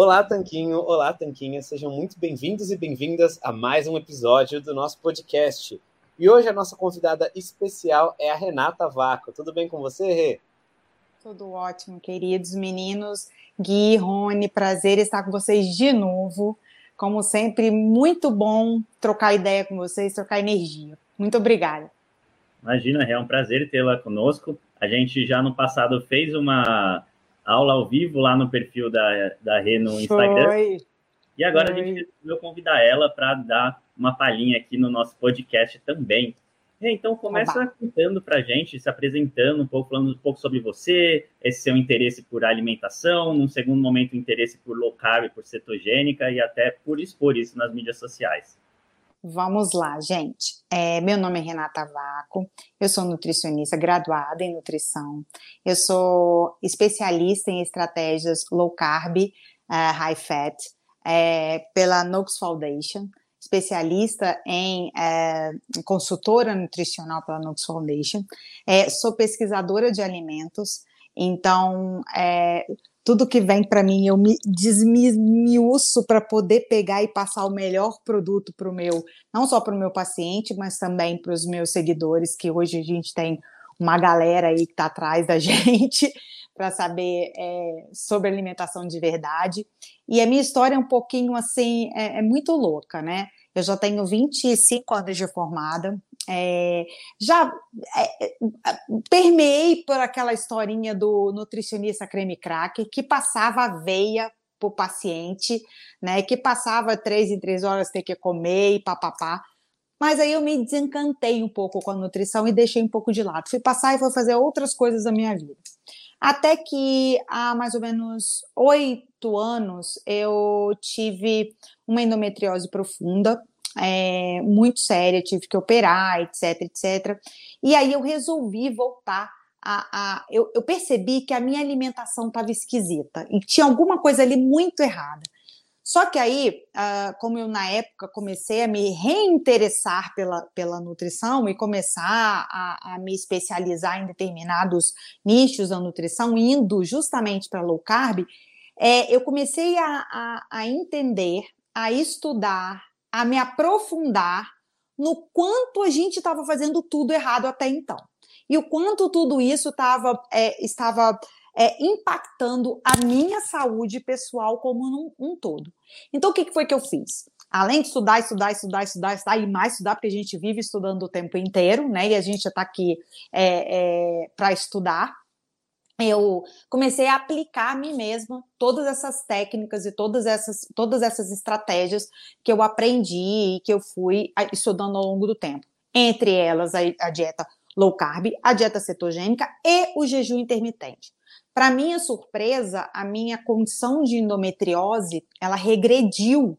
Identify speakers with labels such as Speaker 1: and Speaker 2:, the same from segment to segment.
Speaker 1: Olá, Tanquinho, olá, Tanquinha, sejam muito bem-vindos e bem-vindas a mais um episódio do nosso podcast. E hoje a nossa convidada especial é a Renata Vaco. Tudo bem com você, Rê?
Speaker 2: Tudo ótimo, queridos meninos. Gui, Rony, prazer estar com vocês de novo. Como sempre, muito bom trocar ideia com vocês, trocar energia. Muito obrigada.
Speaker 3: Imagina, é um prazer tê-la conosco. A gente já no passado fez uma aula ao vivo lá no perfil da, da Rê no Instagram. Foi. E agora Foi. a gente resolveu convidar ela para dar uma palhinha aqui no nosso podcast também. Então, começa Oba. contando para a gente, se apresentando um pouco, falando um pouco sobre você, esse seu interesse por alimentação, num segundo momento, interesse por low carb, por cetogênica e até por expor isso nas mídias sociais.
Speaker 2: Vamos lá, gente. É, meu nome é Renata Vaco, eu sou nutricionista graduada em nutrição, eu sou especialista em estratégias low carb, uh, high fat, é, pela Nox Foundation especialista em é, consultora nutricional pela Nux Foundation, é, sou pesquisadora de alimentos, então é, tudo que vem para mim eu me desmiuço para poder pegar e passar o melhor produto para o meu, não só para o meu paciente, mas também para os meus seguidores, que hoje a gente tem uma galera aí que está atrás da gente para saber é, sobre alimentação de verdade. E a minha história é um pouquinho assim, é, é muito louca, né? Eu já tenho 25 anos de formada, é, já é, é, permeei por aquela historinha do nutricionista creme cracker que passava a veia para o paciente, né? Que passava três em três horas ter que comer e papapá. Mas aí eu me desencantei um pouco com a nutrição e deixei um pouco de lado. Fui passar e fui fazer outras coisas da minha vida. Até que há mais ou menos oito anos eu tive uma endometriose profunda, é, muito séria, tive que operar, etc, etc. E aí eu resolvi voltar a. a eu, eu percebi que a minha alimentação estava esquisita e tinha alguma coisa ali muito errada. Só que aí, uh, como eu na época comecei a me reinteressar pela, pela nutrição e começar a, a me especializar em determinados nichos da nutrição, indo justamente para low carb, é, eu comecei a, a, a entender, a estudar, a me aprofundar no quanto a gente estava fazendo tudo errado até então. E o quanto tudo isso tava, é, estava é, impactando a minha saúde pessoal como um, um todo. Então, o que, que foi que eu fiz? Além de estudar, estudar, estudar, estudar, estudar e mais estudar, porque a gente vive estudando o tempo inteiro, né? E a gente está aqui é, é, para estudar. Eu comecei a aplicar a mim mesma todas essas técnicas e todas essas, todas essas estratégias que eu aprendi e que eu fui estudando ao longo do tempo. Entre elas, a, a dieta low carb, a dieta cetogênica e o jejum intermitente. Para minha surpresa, a minha condição de endometriose, ela regrediu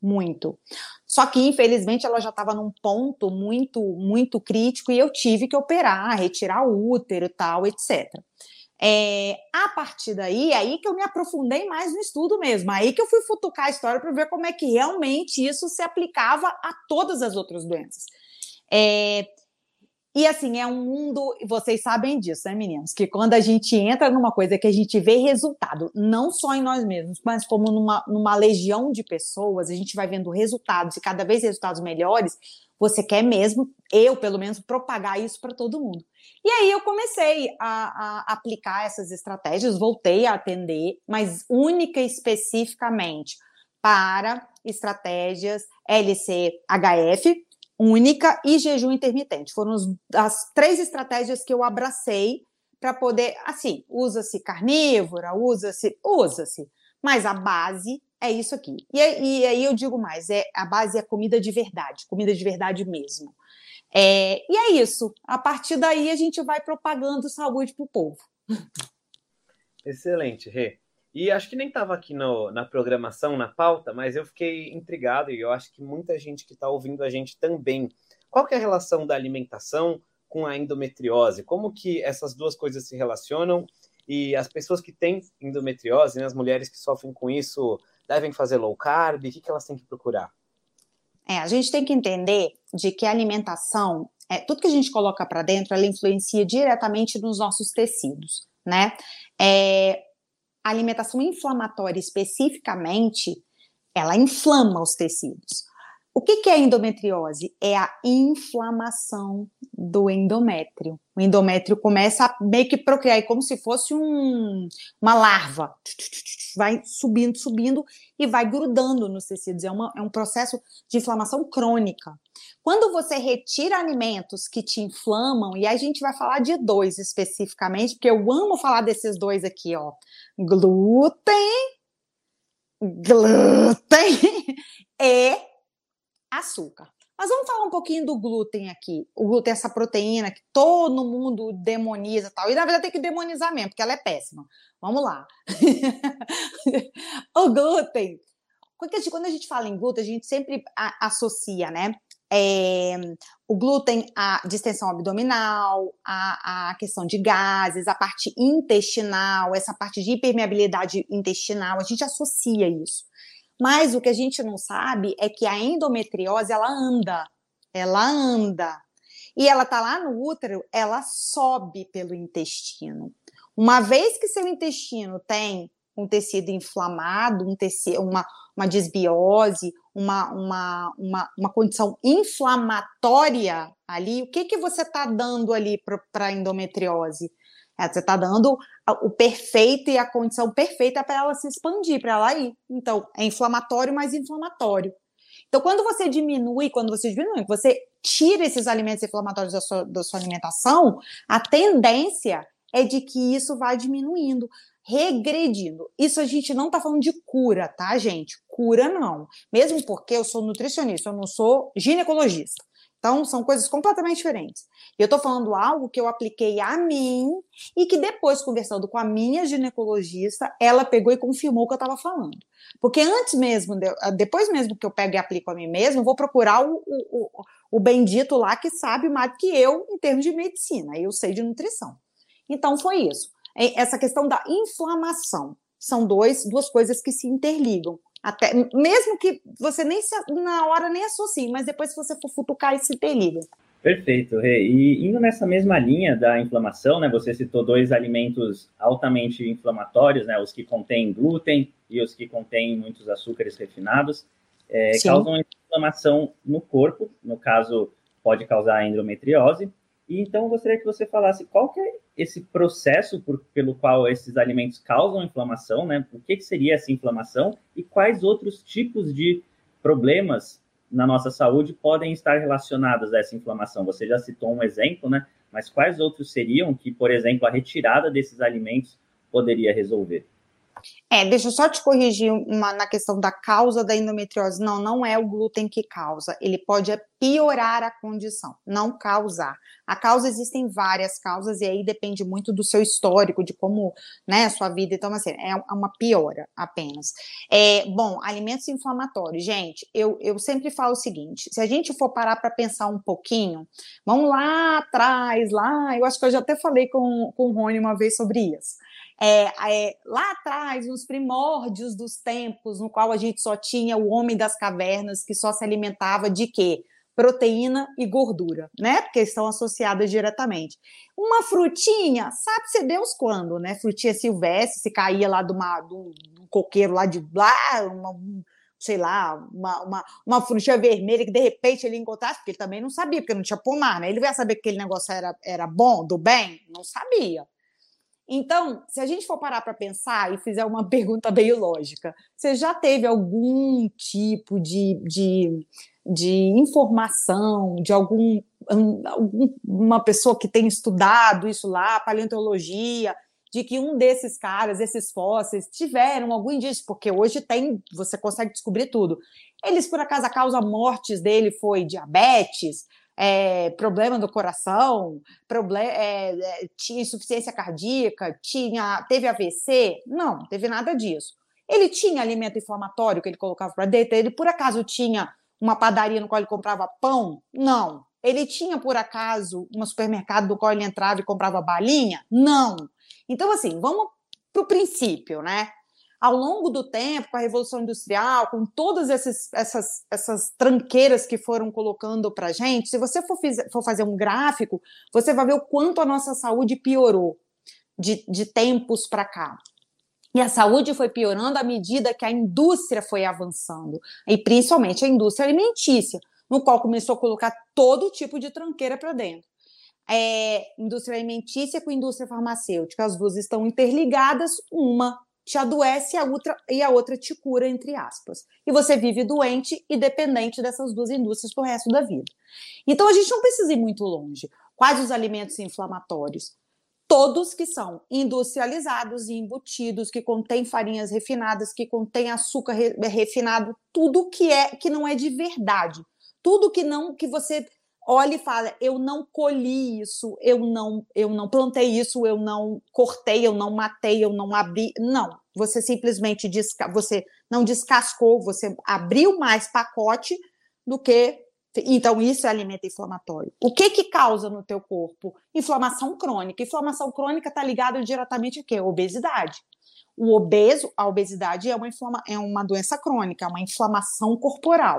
Speaker 2: muito. Só que, infelizmente, ela já estava num ponto muito, muito crítico e eu tive que operar, retirar o útero e tal, etc. É, a partir daí, é aí que eu me aprofundei mais no estudo mesmo, aí que eu fui futucar a história para ver como é que realmente isso se aplicava a todas as outras doenças. É, e assim, é um mundo, vocês sabem disso, né, meninos? Que quando a gente entra numa coisa que a gente vê resultado, não só em nós mesmos, mas como numa, numa legião de pessoas, a gente vai vendo resultados e cada vez resultados melhores, você quer mesmo, eu pelo menos, propagar isso para todo mundo. E aí eu comecei a, a aplicar essas estratégias, voltei a atender, mas única e especificamente para estratégias LCHF, única e jejum intermitente. Foram as três estratégias que eu abracei para poder, assim, usa-se carnívora, usa-se, usa-se, mas a base é isso aqui. E, e, aí eu digo mais, é a base é comida de verdade, comida de verdade mesmo. É, e é isso. A partir daí a gente vai propagando saúde para o povo.
Speaker 1: Excelente, Rê. E acho que nem estava aqui no, na programação, na pauta, mas eu fiquei intrigado e eu acho que muita gente que está ouvindo a gente também. Qual que é a relação da alimentação com a endometriose? Como que essas duas coisas se relacionam? E as pessoas que têm endometriose, né, as mulheres que sofrem com isso, devem fazer low carb? O que, que elas têm que procurar?
Speaker 2: É, a gente tem que entender de que a alimentação, é, tudo que a gente coloca para dentro, ela influencia diretamente nos nossos tecidos, né? É, a alimentação inflamatória especificamente, ela inflama os tecidos. O que, que é endometriose? É a inflamação do endométrio. O endométrio começa a meio que procriar, como se fosse um, uma larva. Vai subindo, subindo e vai grudando nos tecidos. É, uma, é um processo de inflamação crônica. Quando você retira alimentos que te inflamam, e a gente vai falar de dois especificamente, porque eu amo falar desses dois aqui, ó. Glúten, glúten e açúcar. Mas vamos falar um pouquinho do glúten aqui. O glúten é essa proteína que todo mundo demoniza tal. E na verdade tem que demonizar mesmo, porque ela é péssima. Vamos lá. o glúten. Quando a gente fala em glúten, a gente sempre associa, né? É, o glúten à distensão abdominal, a, a questão de gases, a parte intestinal, essa parte de hipermeabilidade intestinal, a gente associa isso. Mas o que a gente não sabe é que a endometriose ela anda, ela anda. E ela tá lá no útero, ela sobe pelo intestino. Uma vez que seu intestino tem um tecido inflamado, um tecido, uma, uma desbiose, uma, uma, uma, uma condição inflamatória ali, o que, que você está dando ali para a endometriose? É, você está dando o perfeito e a condição perfeita para ela se expandir, para ela ir. Então, é inflamatório, mas inflamatório. Então, quando você diminui, quando você diminui, você tira esses alimentos inflamatórios da sua, da sua alimentação, a tendência é de que isso vá diminuindo, regredindo. Isso a gente não está falando de cura, tá, gente? Cura não. Mesmo porque eu sou nutricionista, eu não sou ginecologista. Então, são coisas completamente diferentes. Eu estou falando algo que eu apliquei a mim e que depois, conversando com a minha ginecologista, ela pegou e confirmou o que eu estava falando. Porque antes mesmo, ah, depois mesmo que eu pego e aplico a mim mesmo, vou procurar o, o, o bendito lá que sabe mais que eu em termos de medicina. Eu sei de nutrição. Então, foi isso. Essa questão da inflamação. São dois, duas coisas que se interligam. Até, mesmo que você nem se, na hora nem associe, mas depois se você for futucar e se interliga.
Speaker 3: Perfeito, Rê. E indo nessa mesma linha da inflamação, né? Você citou dois alimentos altamente inflamatórios, né? Os que contêm glúten e os que contêm muitos açúcares refinados, é, causam inflamação no corpo. No caso, pode causar endometriose. E então eu gostaria que você falasse qual que é esse processo por, pelo qual esses alimentos causam inflamação, né? O que, que seria essa inflamação e quais outros tipos de problemas na nossa saúde podem estar relacionados a essa inflamação? Você já citou um exemplo, né? Mas quais outros seriam que, por exemplo, a retirada desses alimentos poderia resolver?
Speaker 2: É, deixa eu só te corrigir uma, na questão da causa da endometriose. Não, não é o glúten que causa. Ele pode piorar a condição, não causar. A causa existem várias causas e aí depende muito do seu histórico, de como, né, sua vida. Então, assim, é uma piora apenas. É, bom, alimentos inflamatórios, gente. Eu, eu sempre falo o seguinte: se a gente for parar para pensar um pouquinho, vamos lá atrás, lá. Eu acho que eu já até falei com, com o Rony uma vez sobre isso. É, é, lá atrás, nos primórdios dos tempos, no qual a gente só tinha o homem das cavernas que só se alimentava de quê? Proteína e gordura, né? Porque estão associadas diretamente. Uma frutinha, sabe-se Deus quando, né? Frutinha silvestre, se caía lá de, uma, um coqueiro lá de lá, uma, sei lá, uma, uma, uma frutinha vermelha que de repente ele encontrasse, porque ele também não sabia, porque não tinha pomar, né? Ele ia saber que aquele negócio era, era bom, do bem? Não sabia. Então, se a gente for parar para pensar e fizer uma pergunta meio lógica, você já teve algum tipo de, de, de informação de algum, uma pessoa que tem estudado isso lá, paleontologia, de que um desses caras, esses fósseis, tiveram algum indício, porque hoje tem, você consegue descobrir tudo. Eles, por acaso, a causa mortes dele foi diabetes, é, problema do coração, problema, é, é, tinha insuficiência cardíaca, tinha, teve AVC? Não, teve nada disso. Ele tinha alimento inflamatório que ele colocava para dentro? Ele por acaso tinha uma padaria no qual ele comprava pão? Não. Ele tinha por acaso um supermercado no qual ele entrava e comprava balinha? Não. Então, assim, vamos para o princípio, né? Ao longo do tempo, com a Revolução Industrial, com todas essas, essas, essas tranqueiras que foram colocando para gente, se você for, for, fazer um gráfico, você vai ver o quanto a nossa saúde piorou de, de tempos para cá. E a saúde foi piorando à medida que a indústria foi avançando, e principalmente a indústria alimentícia, no qual começou a colocar todo tipo de tranqueira para dentro. É, indústria alimentícia com indústria farmacêutica, as duas estão interligadas, uma te adoece e a outra, e a outra te cura, entre aspas. E você vive doente e dependente dessas duas indústrias pro resto da vida. Então a gente não precisa ir muito longe. Quais os alimentos inflamatórios? Todos que são industrializados e embutidos, que contêm farinhas refinadas, que contêm açúcar re refinado, tudo que é que não é de verdade. Tudo que não que você olha e fala: eu não colhi isso, eu não, eu não plantei isso, eu não cortei, eu não matei, eu não abri. Não, você simplesmente desca você não descascou, você abriu mais pacote do que. Então, isso é alimento inflamatório. O que que causa no teu corpo? Inflamação crônica. Inflamação crônica está ligada diretamente a quê? Obesidade. O obeso, a obesidade é uma, inflama, é uma doença crônica, é uma inflamação corporal.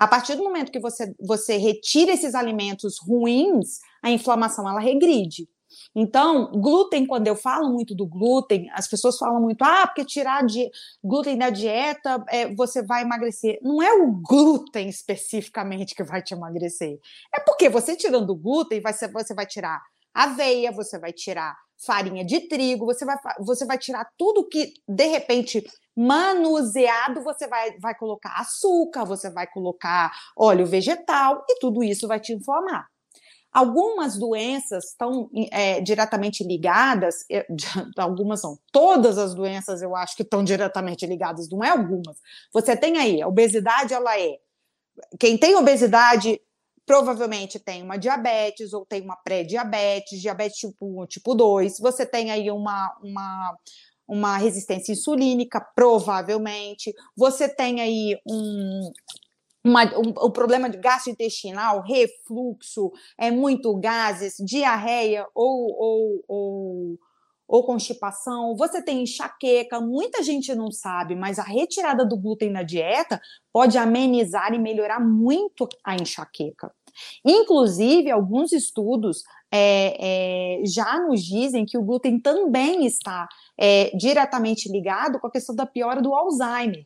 Speaker 2: A partir do momento que você, você retira esses alimentos ruins, a inflamação ela regride. Então, glúten, quando eu falo muito do glúten, as pessoas falam muito, ah, porque tirar de glúten da dieta é, você vai emagrecer. Não é o glúten especificamente que vai te emagrecer. É porque você tirando o glúten, vai, você vai tirar aveia, você vai tirar farinha de trigo, você vai, você vai tirar tudo que, de repente, manuseado, você vai, vai colocar açúcar, você vai colocar óleo vegetal e tudo isso vai te inflamar. Algumas doenças estão é, diretamente ligadas, algumas são, todas as doenças eu acho que estão diretamente ligadas, não é algumas. Você tem aí, a obesidade, ela é. Quem tem obesidade provavelmente tem uma diabetes ou tem uma pré-diabetes, diabetes tipo 1 tipo 2. Você tem aí uma, uma, uma resistência insulínica, provavelmente. Você tem aí um, uma, um, o problema de gastrointestinal, refluxo, é muito gases, diarreia ou, ou, ou, ou constipação, você tem enxaqueca, muita gente não sabe, mas a retirada do glúten na dieta pode amenizar e melhorar muito a enxaqueca. Inclusive, alguns estudos é, é, já nos dizem que o glúten também está é, diretamente ligado com a questão da piora do Alzheimer.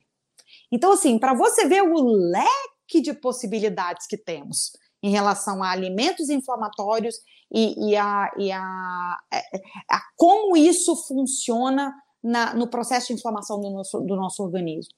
Speaker 2: Então, assim, para você ver o leque de possibilidades que temos em relação a alimentos inflamatórios e, e, a, e a, é, a, como isso funciona na, no processo de inflamação do nosso, do nosso organismo.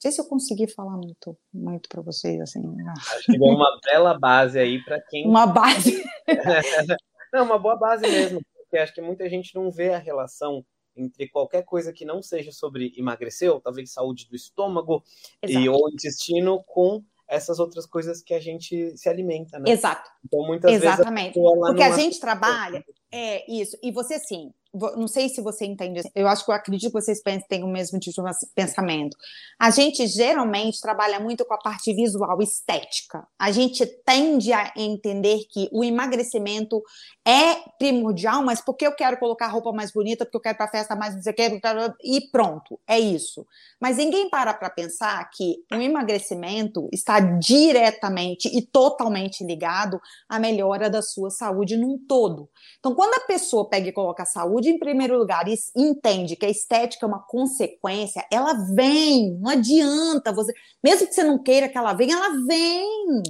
Speaker 2: Não sei se eu consegui falar muito, muito para vocês assim.
Speaker 1: Né? Acho que deu uma bela base aí para quem.
Speaker 2: Uma base.
Speaker 1: não, uma boa base mesmo, porque acho que muita gente não vê a relação entre qualquer coisa que não seja sobre emagrecer, ou talvez saúde do estômago e ou intestino, com essas outras coisas que a gente se alimenta, né?
Speaker 2: Exato.
Speaker 1: Então, muitas
Speaker 2: Exatamente.
Speaker 1: vezes.
Speaker 2: Porque a gente trabalha. É isso. E você, sim, não sei se você entende, eu acho que eu acredito que vocês têm o mesmo tipo de pensamento. A gente geralmente trabalha muito com a parte visual, estética. A gente tende a entender que o emagrecimento é primordial, mas porque eu quero colocar roupa mais bonita, porque eu quero ir para festa mais não sei o que, e pronto, é isso. Mas ninguém para para pensar que o emagrecimento está diretamente e totalmente ligado à melhora da sua saúde num todo. Então, quando a pessoa pega e coloca a saúde, saúde em primeiro lugar e entende que a estética é uma consequência, ela vem, não adianta você, mesmo que você não queira que ela venha, ela vem.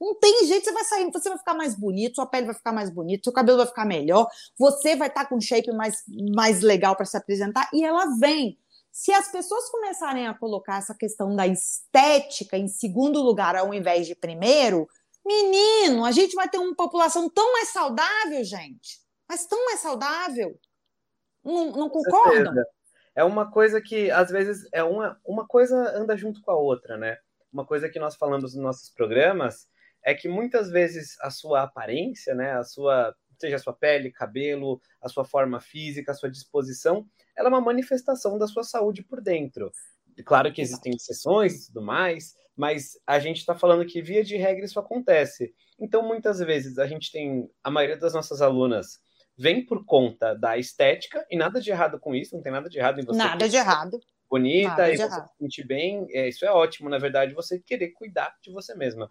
Speaker 2: Não tem jeito, você vai sair, você vai ficar mais bonito, sua pele vai ficar mais bonita, seu cabelo vai ficar melhor, você vai estar com um shape mais, mais legal para se apresentar e ela vem. Se as pessoas começarem a colocar essa questão da estética em segundo lugar ao invés de primeiro, menino, a gente vai ter uma população tão mais saudável, gente. Mas tão mais saudável. Não, não concordam?
Speaker 1: É uma coisa que, às vezes, é uma, uma coisa anda junto com a outra, né? Uma coisa que nós falamos nos nossos programas é que muitas vezes a sua aparência, né, a sua, seja a sua pele, cabelo, a sua forma física, a sua disposição, ela é uma manifestação da sua saúde por dentro. Claro que existem exceções e tudo mais, mas a gente está falando que, via de regra, isso acontece. Então, muitas vezes, a gente tem, a maioria das nossas alunas vem por conta da estética, e nada de errado com isso, não tem nada de errado em você.
Speaker 2: Nada de errado.
Speaker 1: Bonita nada e você errado. se sentir bem, é, isso é ótimo, na verdade, você querer cuidar de você mesma.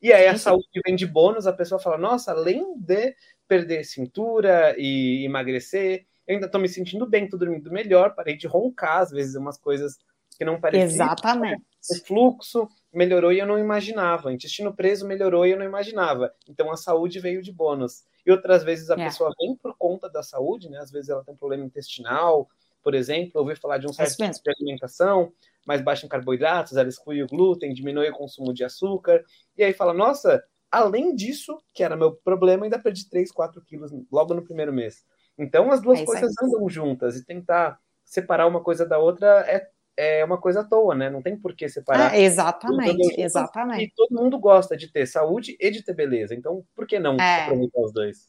Speaker 1: E aí a saúde vem de bônus, a pessoa fala, nossa, além de perder cintura e emagrecer, eu ainda tô me sentindo bem, tô dormindo melhor, parei de roncar, às vezes umas coisas que não pareciam.
Speaker 2: Exatamente.
Speaker 1: O fluxo melhorou e eu não imaginava. O intestino preso melhorou e eu não imaginava. Então a saúde veio de bônus. E outras vezes a é. pessoa vem por conta da saúde, né? Às vezes ela tem um problema intestinal, por exemplo, ouvi falar de um certo tipo de alimentação mais baixa em carboidratos, ela exclui o glúten, diminui o consumo de açúcar, e aí fala, nossa, além disso, que era meu problema, ainda perdi 3, 4 quilos logo no primeiro mês. Então as duas é coisas andam juntas, e tentar separar uma coisa da outra é é uma coisa à toa, né? Não tem por que separar.
Speaker 2: É, exatamente, exatamente.
Speaker 1: E todo mundo gosta de ter saúde e de ter beleza. Então, por que não é. aproveitar os dois?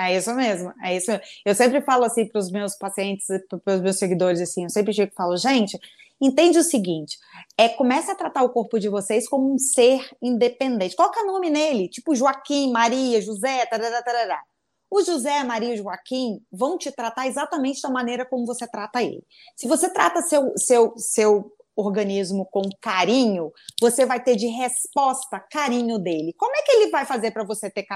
Speaker 2: É isso mesmo, é isso. Eu sempre falo assim para os meus pacientes, para os meus seguidores, assim, eu sempre e falo, gente, entende o seguinte, é comece a tratar o corpo de vocês como um ser independente. Coloca nome nele, tipo Joaquim, Maria, José, tarará, tarará. O José, Maria e Joaquim vão te tratar exatamente da maneira como você trata ele. Se você trata seu, seu, seu organismo com carinho, você vai ter de resposta carinho dele. Como é que ele vai fazer para você ter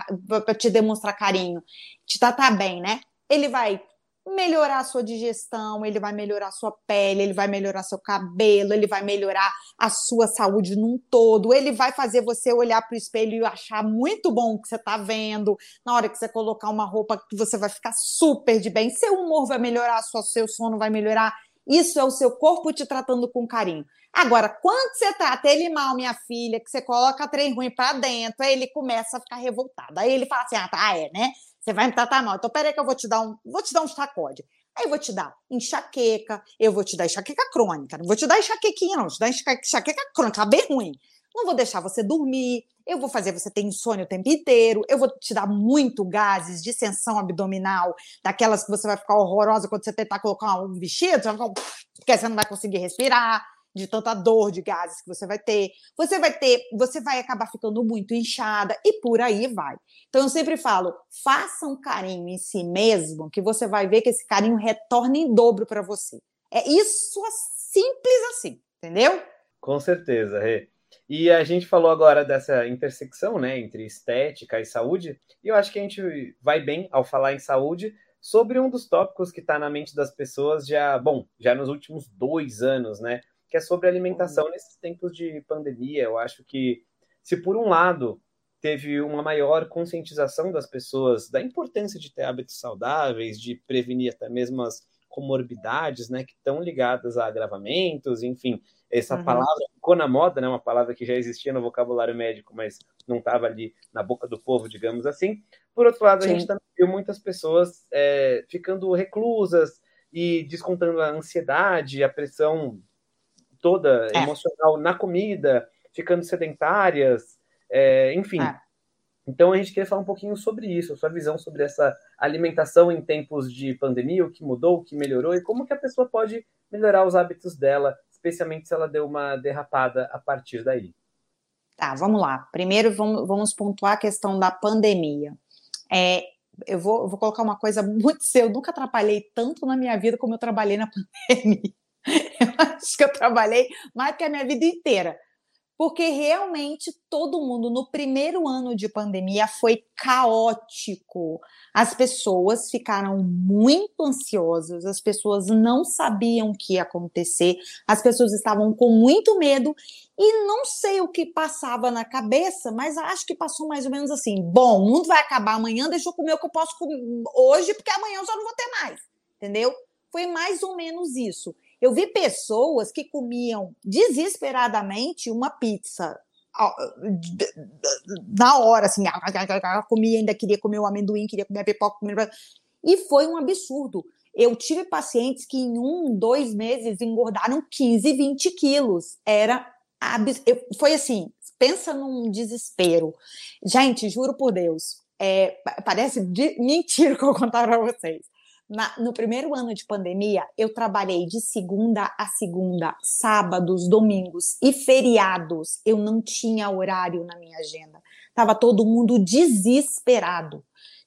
Speaker 2: te demonstrar carinho, te tratar bem, né? Ele vai melhorar a sua digestão, ele vai melhorar a sua pele, ele vai melhorar seu cabelo, ele vai melhorar a sua saúde num todo, ele vai fazer você olhar para o espelho e achar muito bom o que você está vendo. Na hora que você colocar uma roupa, você vai ficar super de bem, seu humor vai melhorar, seu sono vai melhorar. Isso é o seu corpo te tratando com carinho. Agora, quando você trata ele mal, minha filha, que você coloca trem ruim para dentro, aí ele começa a ficar revoltado. Aí ele fala assim: ah, tá, é, né? Você vai me tratar mal. Então, peraí que eu vou te dar um, vou te dar um sacode. Aí eu vou te dar enxaqueca, eu vou te dar enxaqueca crônica, não vou te dar enxaquequinha, não, vou te dar enxaqueca crônica, bem ruim. Não vou deixar você dormir, eu vou fazer você ter insônia o tempo inteiro, eu vou te dar muito gases, distensão abdominal, daquelas que você vai ficar horrorosa quando você tentar colocar um vestido, porque você não vai conseguir respirar de tanta dor de gases que você vai ter. Você vai ter, você vai acabar ficando muito inchada e por aí vai. Então eu sempre falo, faça um carinho em si mesmo, que você vai ver que esse carinho retorna em dobro para você. É isso simples assim, entendeu?
Speaker 1: Com certeza, Rê. E a gente falou agora dessa intersecção, né, entre estética e saúde, e eu acho que a gente vai bem ao falar em saúde sobre um dos tópicos que está na mente das pessoas já, bom, já nos últimos dois anos, né, que é sobre alimentação uhum. nesses tempos de pandemia. Eu acho que, se por um lado teve uma maior conscientização das pessoas da importância de ter hábitos saudáveis, de prevenir até mesmo as comorbidades, né, que estão ligadas a agravamentos, enfim, essa uhum. palavra ficou na moda, né, uma palavra que já existia no vocabulário médico, mas não estava ali na boca do povo, digamos assim. Por outro lado, Sim. a gente também viu muitas pessoas é, ficando reclusas e descontando a ansiedade, a pressão toda é. emocional na comida, ficando sedentárias, é, enfim. É. Então a gente queria falar um pouquinho sobre isso, sua visão sobre essa alimentação em tempos de pandemia, o que mudou, o que melhorou e como que a pessoa pode melhorar os hábitos dela, especialmente se ela deu uma derrapada a partir daí.
Speaker 2: Tá, vamos lá. Primeiro vamos, vamos pontuar a questão da pandemia. É, eu vou, eu vou colocar uma coisa muito séria. Eu nunca atrapalhei tanto na minha vida como eu trabalhei na pandemia. Eu acho que eu trabalhei mais que a minha vida inteira. Porque realmente todo mundo, no primeiro ano de pandemia, foi caótico. As pessoas ficaram muito ansiosas, as pessoas não sabiam o que ia acontecer, as pessoas estavam com muito medo e não sei o que passava na cabeça, mas acho que passou mais ou menos assim: bom, o mundo vai acabar amanhã, deixa eu comer o que eu posso comer hoje, porque amanhã eu já não vou ter mais. Entendeu? Foi mais ou menos isso. Eu vi pessoas que comiam desesperadamente uma pizza na hora, assim, comia, ainda queria comer o amendoim, queria comer a pipoca, comer... e foi um absurdo. Eu tive pacientes que em um, dois meses engordaram 15, 20 quilos. Era abs... Eu, foi assim, pensa num desespero. Gente, juro por Deus, é, parece de... mentira que eu contar para vocês. Na, no primeiro ano de pandemia, eu trabalhei de segunda a segunda, sábados, domingos e feriados. Eu não tinha horário na minha agenda. Tava todo mundo desesperado.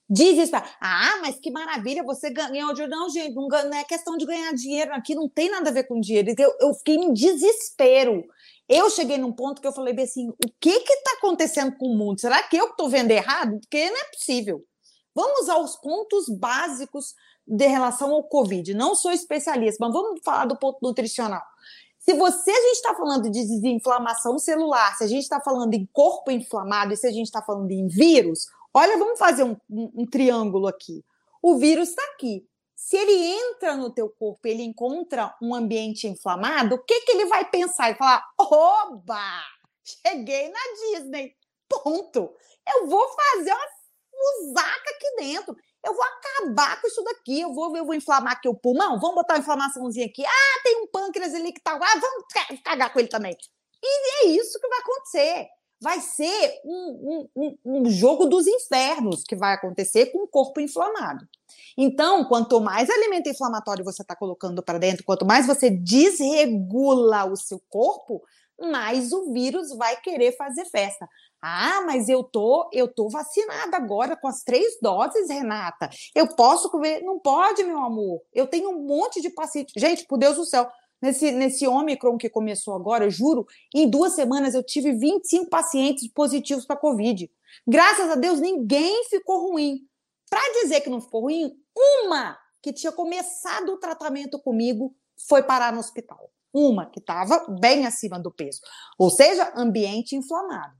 Speaker 2: Desesperado. Ah, mas que maravilha, você ganhou dinheiro. Não, gente, não, não, é questão de ganhar dinheiro aqui, não tem nada a ver com dinheiro. Eu, eu fiquei em desespero. Eu cheguei num ponto que eu falei assim: o que que está acontecendo com o mundo? Será que eu estou vendo errado? Porque não é possível. Vamos aos pontos básicos de relação ao Covid. Não sou especialista, mas vamos falar do ponto nutricional. Se você a gente está falando de desinflamação celular, se a gente está falando em corpo inflamado e se a gente está falando em vírus, olha, vamos fazer um, um, um triângulo aqui. O vírus está aqui. Se ele entra no teu corpo, ele encontra um ambiente inflamado, o que, que ele vai pensar? Ele falar: oba, cheguei na Disney. Ponto. Eu vou fazer uma musaca aqui dentro. Eu vou acabar com isso daqui. Eu vou, eu vou inflamar aqui o pulmão. Vamos botar uma inflamaçãozinha aqui. Ah, tem um pâncreas ali que tá. Ah, vamos cagar com ele também. E é isso que vai acontecer. Vai ser um, um, um jogo dos infernos que vai acontecer com o corpo inflamado. Então, quanto mais alimento inflamatório você está colocando para dentro, quanto mais você desregula o seu corpo, mais o vírus vai querer fazer festa. Ah, mas eu tô, eu tô vacinada agora com as três doses, Renata. Eu posso comer? Não pode, meu amor. Eu tenho um monte de pacientes. Gente, por Deus do céu, nesse, nesse Omicron que começou agora, eu juro, em duas semanas eu tive 25 pacientes positivos para Covid. Graças a Deus, ninguém ficou ruim. Para dizer que não ficou ruim, uma que tinha começado o tratamento comigo foi parar no hospital. Uma que estava bem acima do peso. Ou seja, ambiente inflamado.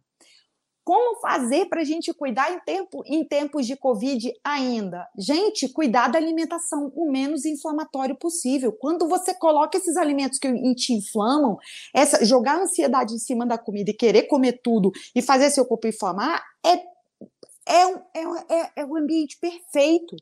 Speaker 2: Como fazer para a gente cuidar em, tempo, em tempos de Covid ainda? Gente, cuidar da alimentação o menos inflamatório possível. Quando você coloca esses alimentos que te inflamam, essa, jogar a ansiedade em cima da comida e querer comer tudo e fazer seu corpo inflamar, é, é, é, é, é o ambiente perfeito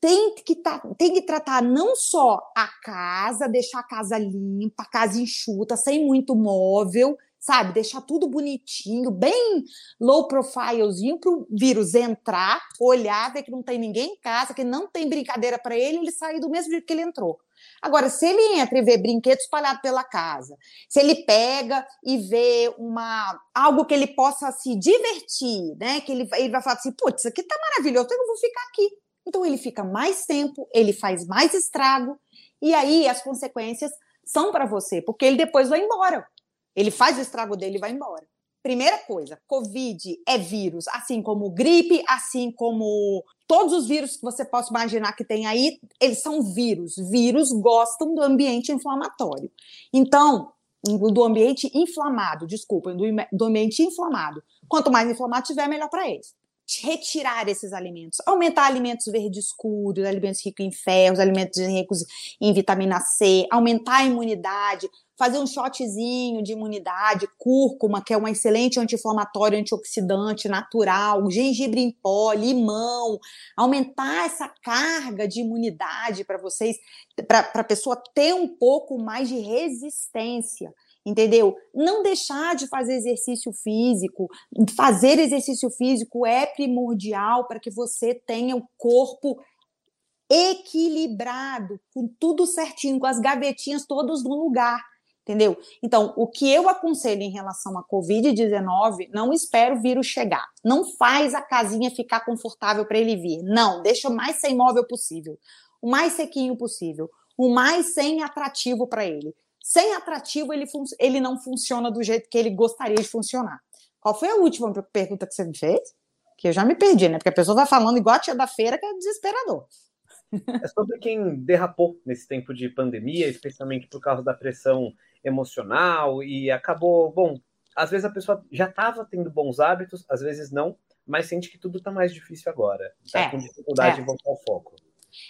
Speaker 2: tem que, tá, tem que tratar não só a casa, deixar a casa limpa, a casa enxuta, sem muito móvel, sabe? Deixar tudo bonitinho, bem low profilezinho para o vírus entrar, olhar, ver que não tem ninguém em casa, que não tem brincadeira para ele, ele sair do mesmo jeito que ele entrou. Agora, se ele entra e vê brinquedos espalhados pela casa, se ele pega e vê uma algo que ele possa se divertir, né? Que ele, ele vai falar assim, putz, isso aqui tá maravilhoso, eu vou ficar aqui. Então ele fica mais tempo, ele faz mais estrago, e aí as consequências são para você, porque ele depois vai embora. Ele faz o estrago dele e vai embora. Primeira coisa, Covid é vírus, assim como gripe, assim como todos os vírus que você possa imaginar que tem aí, eles são vírus. Vírus gostam do ambiente inflamatório. Então, do ambiente inflamado, desculpa, do, ambiente inflamado. Quanto mais inflamado tiver, melhor para eles retirar esses alimentos, aumentar alimentos verdes escuros, alimentos ricos em ferros, alimentos ricos em vitamina C, aumentar a imunidade, fazer um shotzinho de imunidade, cúrcuma, que é um excelente anti-inflamatório, antioxidante natural, gengibre em pó, limão, aumentar essa carga de imunidade para vocês, para a pessoa ter um pouco mais de resistência entendeu? Não deixar de fazer exercício físico. Fazer exercício físico é primordial para que você tenha o corpo equilibrado, com tudo certinho, com as gavetinhas todas no lugar. Entendeu? Então, o que eu aconselho em relação à Covid-19, não espera o vírus chegar. Não faz a casinha ficar confortável para ele vir. Não, deixa o mais sem móvel possível. O mais sequinho possível. O mais sem atrativo para ele. Sem atrativo, ele, ele não funciona do jeito que ele gostaria de funcionar. Qual foi a última pergunta que você me fez? Que eu já me perdi, né? Porque a pessoa vai falando igual a tia da feira, que é desesperador.
Speaker 1: É sobre quem derrapou nesse tempo de pandemia, especialmente por causa da pressão emocional e acabou, bom, às vezes a pessoa já estava tendo bons hábitos, às vezes não, mas sente que tudo está mais difícil agora, está é, com dificuldade é. de voltar ao foco.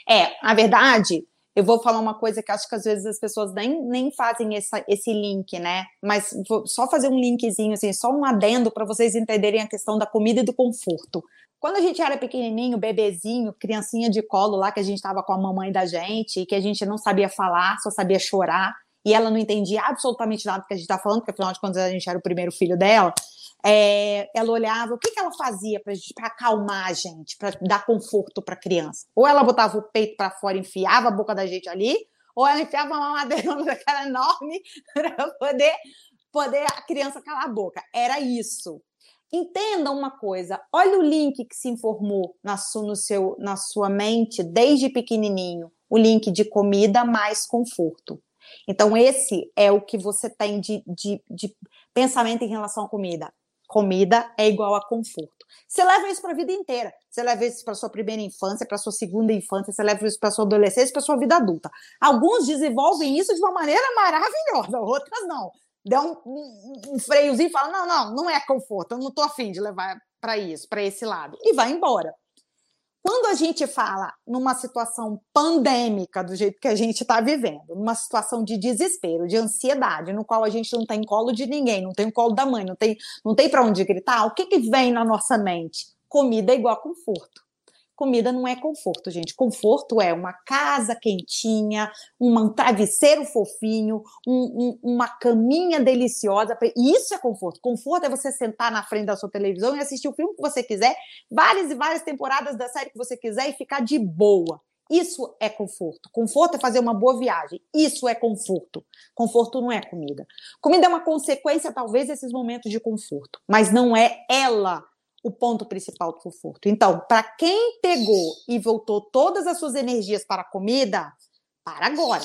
Speaker 2: É, a verdade eu vou falar uma coisa que acho que às vezes as pessoas nem, nem fazem essa, esse link, né? Mas vou só fazer um linkzinho, assim, só um adendo para vocês entenderem a questão da comida e do conforto. Quando a gente era pequenininho, bebezinho, criancinha de colo lá, que a gente estava com a mamãe da gente, e que a gente não sabia falar, só sabia chorar, e ela não entendia absolutamente nada do que a gente está falando, porque afinal de contas a gente era o primeiro filho dela é, ela olhava, o que, que ela fazia para acalmar a gente, para dar conforto para a criança? Ou ela botava o peito para fora, enfiava a boca da gente ali, ou ela enfiava uma mamadeira daquela enorme para poder, poder a criança calar a boca. Era isso. Entenda uma coisa, olha o link que se informou na, sua, no seu, na sua mente desde pequenininho, o link de comida mais conforto. Então, esse é o que você tem de, de, de pensamento em relação à comida comida é igual a conforto. Você leva isso para a vida inteira. Você leva isso para sua primeira infância, para sua segunda infância, você leva isso para sua adolescência, para sua vida adulta. Alguns desenvolvem isso de uma maneira maravilhosa, outras não. Dá um, um, um freiozinho e fala: não, não, não é conforto, eu não estou afim de levar para isso, para esse lado. E vai embora. Quando a gente fala numa situação pandêmica, do jeito que a gente está vivendo, numa situação de desespero, de ansiedade, no qual a gente não tem colo de ninguém, não tem colo da mãe, não tem, não tem para onde gritar, o que, que vem na nossa mente? Comida é igual conforto. Comida não é conforto, gente. Conforto é uma casa quentinha, um travesseiro fofinho, um, um, uma caminha deliciosa. Isso é conforto. Conforto é você sentar na frente da sua televisão e assistir o filme que você quiser, várias e várias temporadas da série que você quiser e ficar de boa. Isso é conforto. Conforto é fazer uma boa viagem. Isso é conforto. Conforto não é comida. Comida é uma consequência, talvez, desses momentos de conforto, mas não é ela o ponto principal do conforto. Então, para quem pegou e voltou todas as suas energias para a comida, para agora.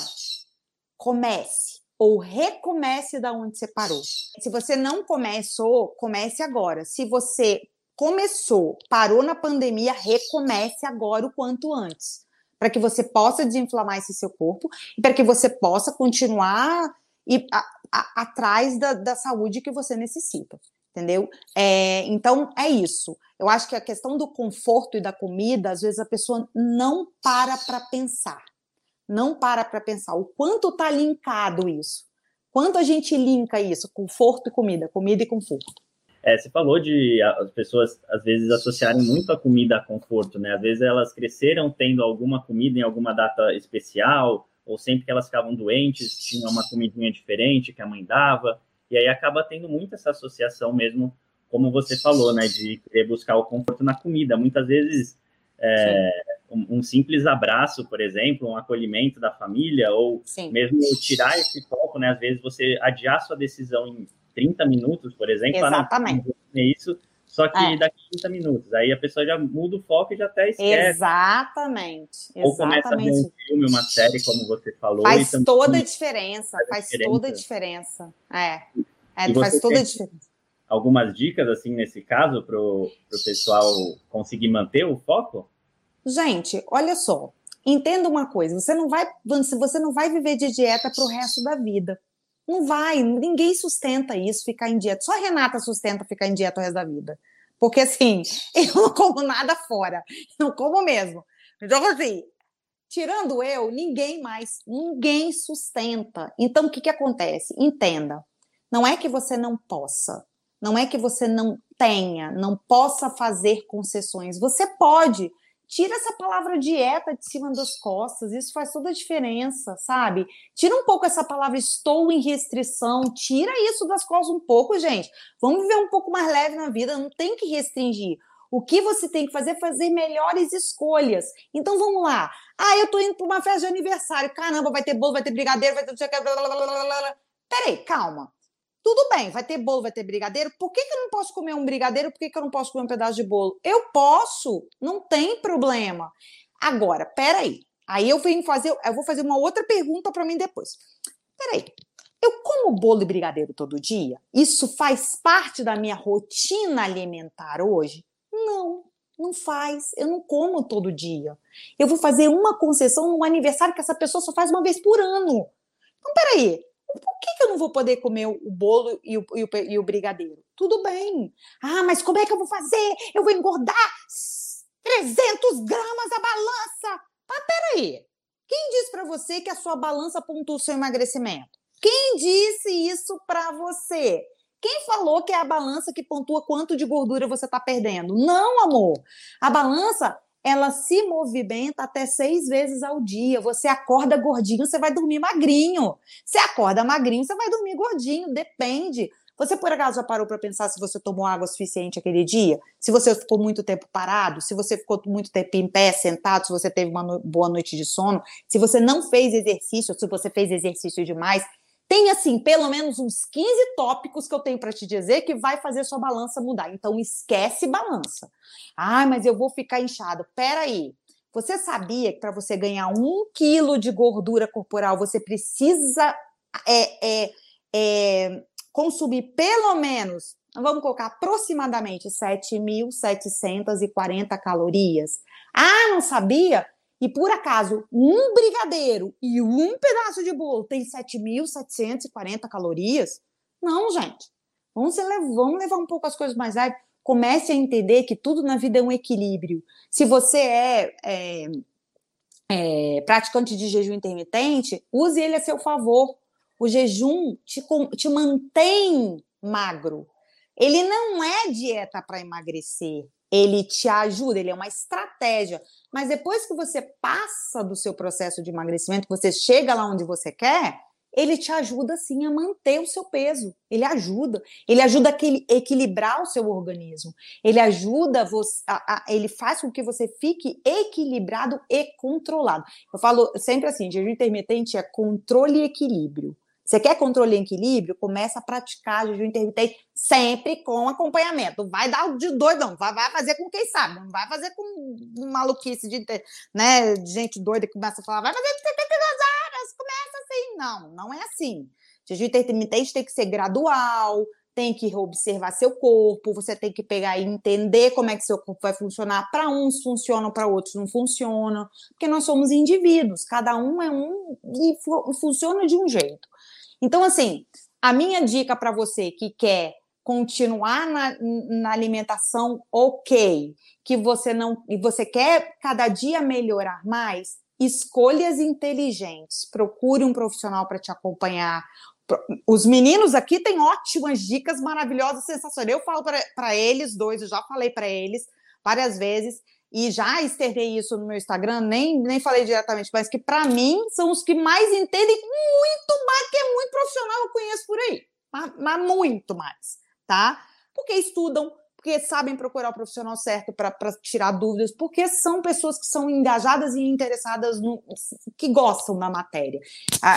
Speaker 2: Comece ou recomece da onde você parou. Se você não começou, comece agora. Se você começou, parou na pandemia, recomece agora o quanto antes, para que você possa desinflamar esse seu corpo e para que você possa continuar e, a, a, atrás da, da saúde que você necessita entendeu? É, então é isso. Eu acho que a questão do conforto e da comida, às vezes a pessoa não para para pensar, não para para pensar o quanto está linkado isso, quanto a gente linka isso, conforto e comida, comida e conforto.
Speaker 3: É, você falou de as pessoas às vezes associarem muito a comida a conforto, né? Às vezes elas cresceram tendo alguma comida em alguma data especial, ou sempre que elas ficavam doentes, tinha uma comidinha diferente que a mãe dava. E aí acaba tendo muito essa associação mesmo, como você falou, né, de querer buscar o conforto na comida. Muitas vezes é, um, um, simples abraço, por exemplo, um acolhimento da família, ou Sim. mesmo tirar esse foco, né? Às vezes você adiar sua decisão em 30 minutos, por exemplo,
Speaker 2: Exatamente. Ah,
Speaker 3: não, isso, só que é. daqui 30 minutos. Aí a pessoa já muda o foco e já até esquece.
Speaker 2: Exatamente.
Speaker 3: Ou começa a ver um filme, uma série, como você falou.
Speaker 2: Faz toda a diferença. Faz, diferença. toda a diferença. É. é faz toda a diferença.
Speaker 3: Algumas dicas, assim, nesse caso, para o pessoal conseguir manter o foco?
Speaker 2: Gente, olha só. Entenda uma coisa, você não vai, você não vai viver de dieta para o resto da vida. Não vai, ninguém sustenta isso, ficar em dieta. Só a Renata sustenta ficar em dieta o resto da vida. Porque assim, eu não como nada fora, não como mesmo. Então, assim, tirando eu, ninguém mais, ninguém sustenta. Então, o que, que acontece? Entenda, não é que você não possa, não é que você não tenha, não possa fazer concessões. Você pode, Tira essa palavra dieta de cima das costas, isso faz toda a diferença, sabe? Tira um pouco essa palavra estou em restrição, tira isso das costas um pouco, gente. Vamos viver um pouco mais leve na vida, não tem que restringir. O que você tem que fazer é fazer melhores escolhas. Então vamos lá. Ah, eu tô indo para uma festa de aniversário. Caramba, vai ter bolo, vai ter brigadeiro, vai ter. Peraí, calma. Tudo bem, vai ter bolo, vai ter brigadeiro. Por que, que eu não posso comer um brigadeiro? Por que, que eu não posso comer um pedaço de bolo? Eu posso, não tem problema. Agora, peraí. Aí eu venho fazer, eu vou fazer uma outra pergunta para mim depois. Peraí. Eu como bolo e brigadeiro todo dia? Isso faz parte da minha rotina alimentar hoje? Não, não faz. Eu não como todo dia. Eu vou fazer uma concessão num aniversário que essa pessoa só faz uma vez por ano. Então, peraí por que, que eu não vou poder comer o bolo e o, e, o, e o brigadeiro? Tudo bem. Ah, mas como é que eu vou fazer? Eu vou engordar 300 gramas a balança. Ah, peraí. Quem disse para você que a sua balança o seu emagrecimento? Quem disse isso para você? Quem falou que é a balança que pontua quanto de gordura você está perdendo? Não, amor. A balança ela se movimenta até seis vezes ao dia. Você acorda gordinho, você vai dormir magrinho. Você acorda magrinho, você vai dormir gordinho, depende. Você por acaso já parou para pensar se você tomou água suficiente aquele dia? Se você ficou muito tempo parado? Se você ficou muito tempo em pé, sentado? Se você teve uma no boa noite de sono? Se você não fez exercício? Se você fez exercício demais? Tem, assim, pelo menos uns 15 tópicos que eu tenho para te dizer que vai fazer sua balança mudar. Então, esquece balança. Ah, mas eu vou ficar inchado. Peraí. Você sabia que para você ganhar um quilo de gordura corporal, você precisa é, é, é, consumir pelo menos vamos colocar aproximadamente 7.740 calorias. Ah, não sabia? E por acaso, um brigadeiro e um pedaço de bolo tem 7.740 calorias? Não, gente. Vamos levar, vamos levar um pouco as coisas mais leves. Comece a entender que tudo na vida é um equilíbrio. Se você é, é, é praticante de jejum intermitente, use ele a seu favor. O jejum te, te mantém magro. Ele não é dieta para emagrecer ele te ajuda, ele é uma estratégia. Mas depois que você passa do seu processo de emagrecimento, você chega lá onde você quer, ele te ajuda sim a manter o seu peso. Ele ajuda. Ele ajuda a equilibrar o seu organismo. Ele ajuda você, a, a, ele faz com que você fique equilibrado e controlado. Eu falo sempre assim: jejum intermitente é controle e equilíbrio. Você quer controle e equilíbrio? Começa a praticar jejum intermitente sempre com acompanhamento. Vai dar de doidão, vai, vai fazer com quem sabe, não vai fazer com maluquice de, né, de gente doida que começa a falar, vai fazer 72 horas, começa assim. Não, não é assim. Jejum intermitente tem que ser gradual, tem que observar seu corpo, você tem que pegar e entender como é que seu corpo vai funcionar. Para uns funciona, para outros não funciona, porque nós somos indivíduos, cada um é um e funciona de um jeito. Então, assim, a minha dica para você que quer continuar na, na, alimentação ok, que você não e você quer cada dia melhorar mais, escolhas inteligentes. Procure um profissional para te acompanhar. Os meninos aqui têm ótimas dicas maravilhosas, sensacionais. Eu falo para eles dois, eu já falei para eles várias vezes e já externei isso no meu Instagram, nem, nem falei diretamente, mas que para mim são os que mais entendem muito mais, que é muito profissional eu conheço por aí, mas, mas muito mais, tá? Porque estudam, porque sabem procurar o profissional certo para tirar dúvidas, porque são pessoas que são engajadas e interessadas, no, que gostam da matéria.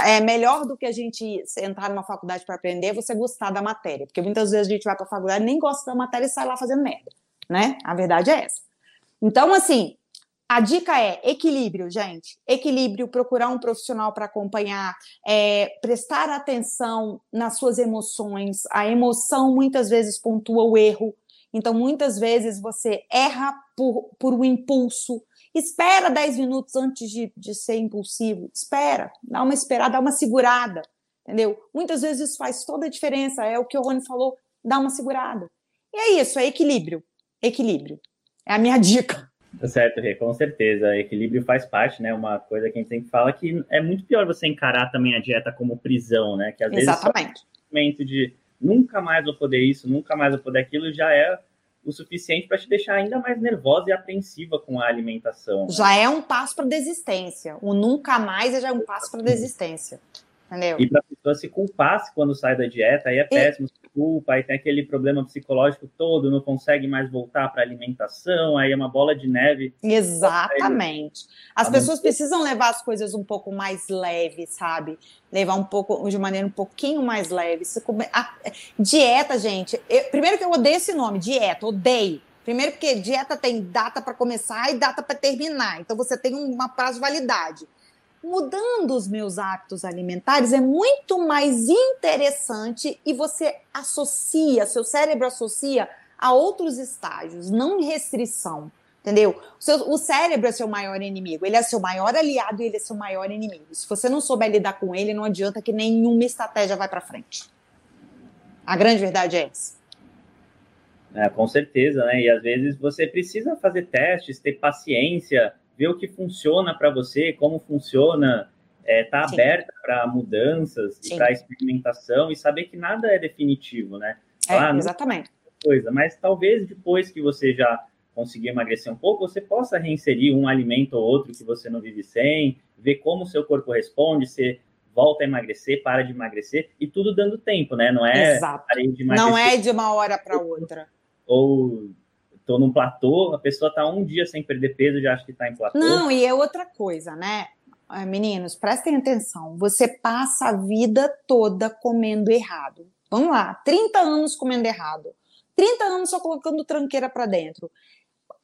Speaker 2: É melhor do que a gente entrar numa faculdade para aprender, você gostar da matéria, porque muitas vezes a gente vai para a faculdade nem gosta da matéria e sai lá fazendo merda, né? A verdade é essa. Então, assim, a dica é equilíbrio, gente. Equilíbrio, procurar um profissional para acompanhar, é, prestar atenção nas suas emoções. A emoção muitas vezes pontua o erro. Então, muitas vezes você erra por, por um impulso. Espera 10 minutos antes de, de ser impulsivo. Espera, dá uma esperada, dá uma segurada. Entendeu? Muitas vezes isso faz toda a diferença. É o que o Rony falou, dá uma segurada. E é isso, é equilíbrio. Equilíbrio. É a minha dica.
Speaker 3: Tá certo, Rê, com certeza. Equilíbrio faz parte, né? Uma coisa que a gente sempre fala que é muito pior você encarar também a dieta como prisão, né? Que às
Speaker 2: Exatamente. vezes
Speaker 3: o de nunca mais vou poder isso, nunca mais vou poder aquilo, já é o suficiente para te deixar ainda mais nervosa e apreensiva com a alimentação.
Speaker 2: Né? Já é um passo para desistência. O nunca mais já é um passo para desistência. Entendeu?
Speaker 3: E para a pessoa se culpar quando sai da dieta, aí é péssimo, se culpa, aí tem aquele problema psicológico todo, não consegue mais voltar para a alimentação, aí é uma bola de neve.
Speaker 2: Exatamente. As tá pessoas precisam levar as coisas um pouco mais leves, sabe? Levar um pouco, de maneira um pouquinho mais leve. A, dieta, gente, eu, primeiro que eu odeio esse nome, dieta, odeio. Primeiro porque dieta tem data para começar e data para terminar. Então você tem uma prazo de validade mudando os meus hábitos alimentares é muito mais interessante e você associa, seu cérebro associa a outros estágios, não restrição. Entendeu? O, seu, o cérebro é seu maior inimigo, ele é seu maior aliado e ele é seu maior inimigo. Se você não souber lidar com ele, não adianta que nenhuma estratégia vai para frente. A grande verdade é essa.
Speaker 3: É, com certeza, né? E às vezes você precisa fazer testes, ter paciência, ver o que funciona para você, como funciona, estar é, tá aberta para mudanças e para experimentação e saber que nada é definitivo, né?
Speaker 2: É, ah, exatamente.
Speaker 3: Coisa, mas talvez depois que você já conseguir emagrecer um pouco, você possa reinserir um alimento ou outro que você não vive sem, ver como o seu corpo responde, se volta a emagrecer, para de emagrecer, e tudo dando tempo, né? Não é
Speaker 2: Exato. Não é de uma hora para outra.
Speaker 3: Ou tô num platô, a pessoa tá um dia sem perder peso, já acha que tá em platô.
Speaker 2: Não, e é outra coisa, né? Meninos, prestem atenção. Você passa a vida toda comendo errado. Vamos lá, 30 anos comendo errado. 30 anos só colocando tranqueira para dentro.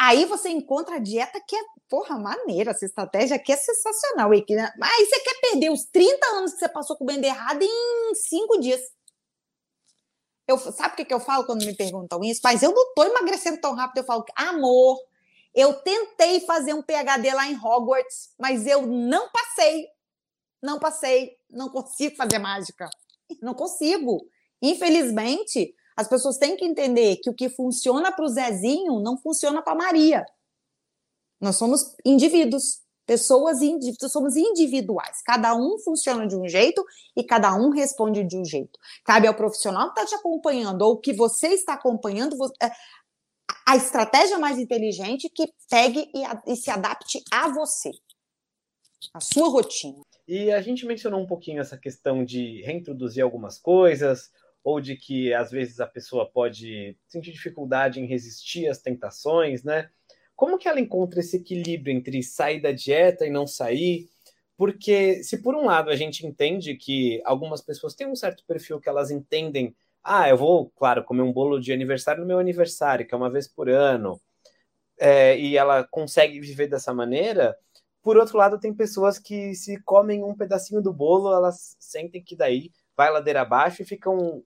Speaker 2: Aí você encontra a dieta que é, porra, maneira, essa estratégia aqui é sensacional. Aí você quer perder os 30 anos que você passou comendo errado em 5 dias. Eu, sabe o que, que eu falo quando me perguntam isso? Mas eu não estou emagrecendo tão rápido. Eu falo, amor, eu tentei fazer um PhD lá em Hogwarts, mas eu não passei. Não passei. Não consigo fazer mágica. Não consigo. Infelizmente, as pessoas têm que entender que o que funciona para o Zezinho não funciona para Maria. Nós somos indivíduos. Pessoas indivíduos, somos individuais. Cada um funciona de um jeito e cada um responde de um jeito. Cabe ao profissional que está te acompanhando ou que você está acompanhando é, a estratégia mais inteligente que pegue e, e se adapte a você, a sua rotina.
Speaker 1: E a gente mencionou um pouquinho essa questão de reintroduzir algumas coisas, ou de que às vezes a pessoa pode sentir dificuldade em resistir às tentações, né? Como que ela encontra esse equilíbrio entre sair da dieta e não sair? Porque se por um lado a gente entende que algumas pessoas têm um certo perfil que elas entendem, ah, eu vou, claro, comer um bolo de aniversário no meu aniversário, que é uma vez por ano, é, e ela consegue viver dessa maneira. Por outro lado, tem pessoas que se comem um pedacinho do bolo, elas sentem que daí vai ladeira abaixo e ficam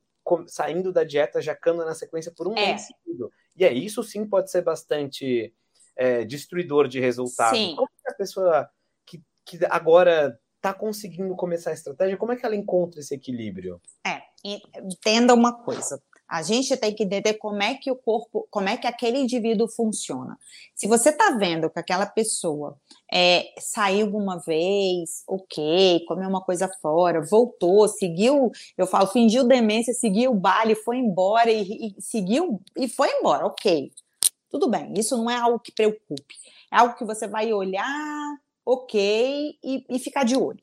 Speaker 1: saindo da dieta, jacando na sequência por um é. mês seguido. E é isso sim pode ser bastante é, destruidor de resultados. Sim. Como que a pessoa que, que agora está conseguindo começar a estratégia, como é que ela encontra esse equilíbrio?
Speaker 2: É, entenda uma coisa. A gente tem que entender como é que o corpo, como é que aquele indivíduo funciona. Se você está vendo que aquela pessoa é, saiu uma vez, ok, comeu uma coisa fora, voltou, seguiu, eu falo, fingiu demência, seguiu o baile, foi embora e, e seguiu e foi embora, ok. Tudo bem, isso não é algo que preocupe. É algo que você vai olhar, ok, e, e ficar de olho.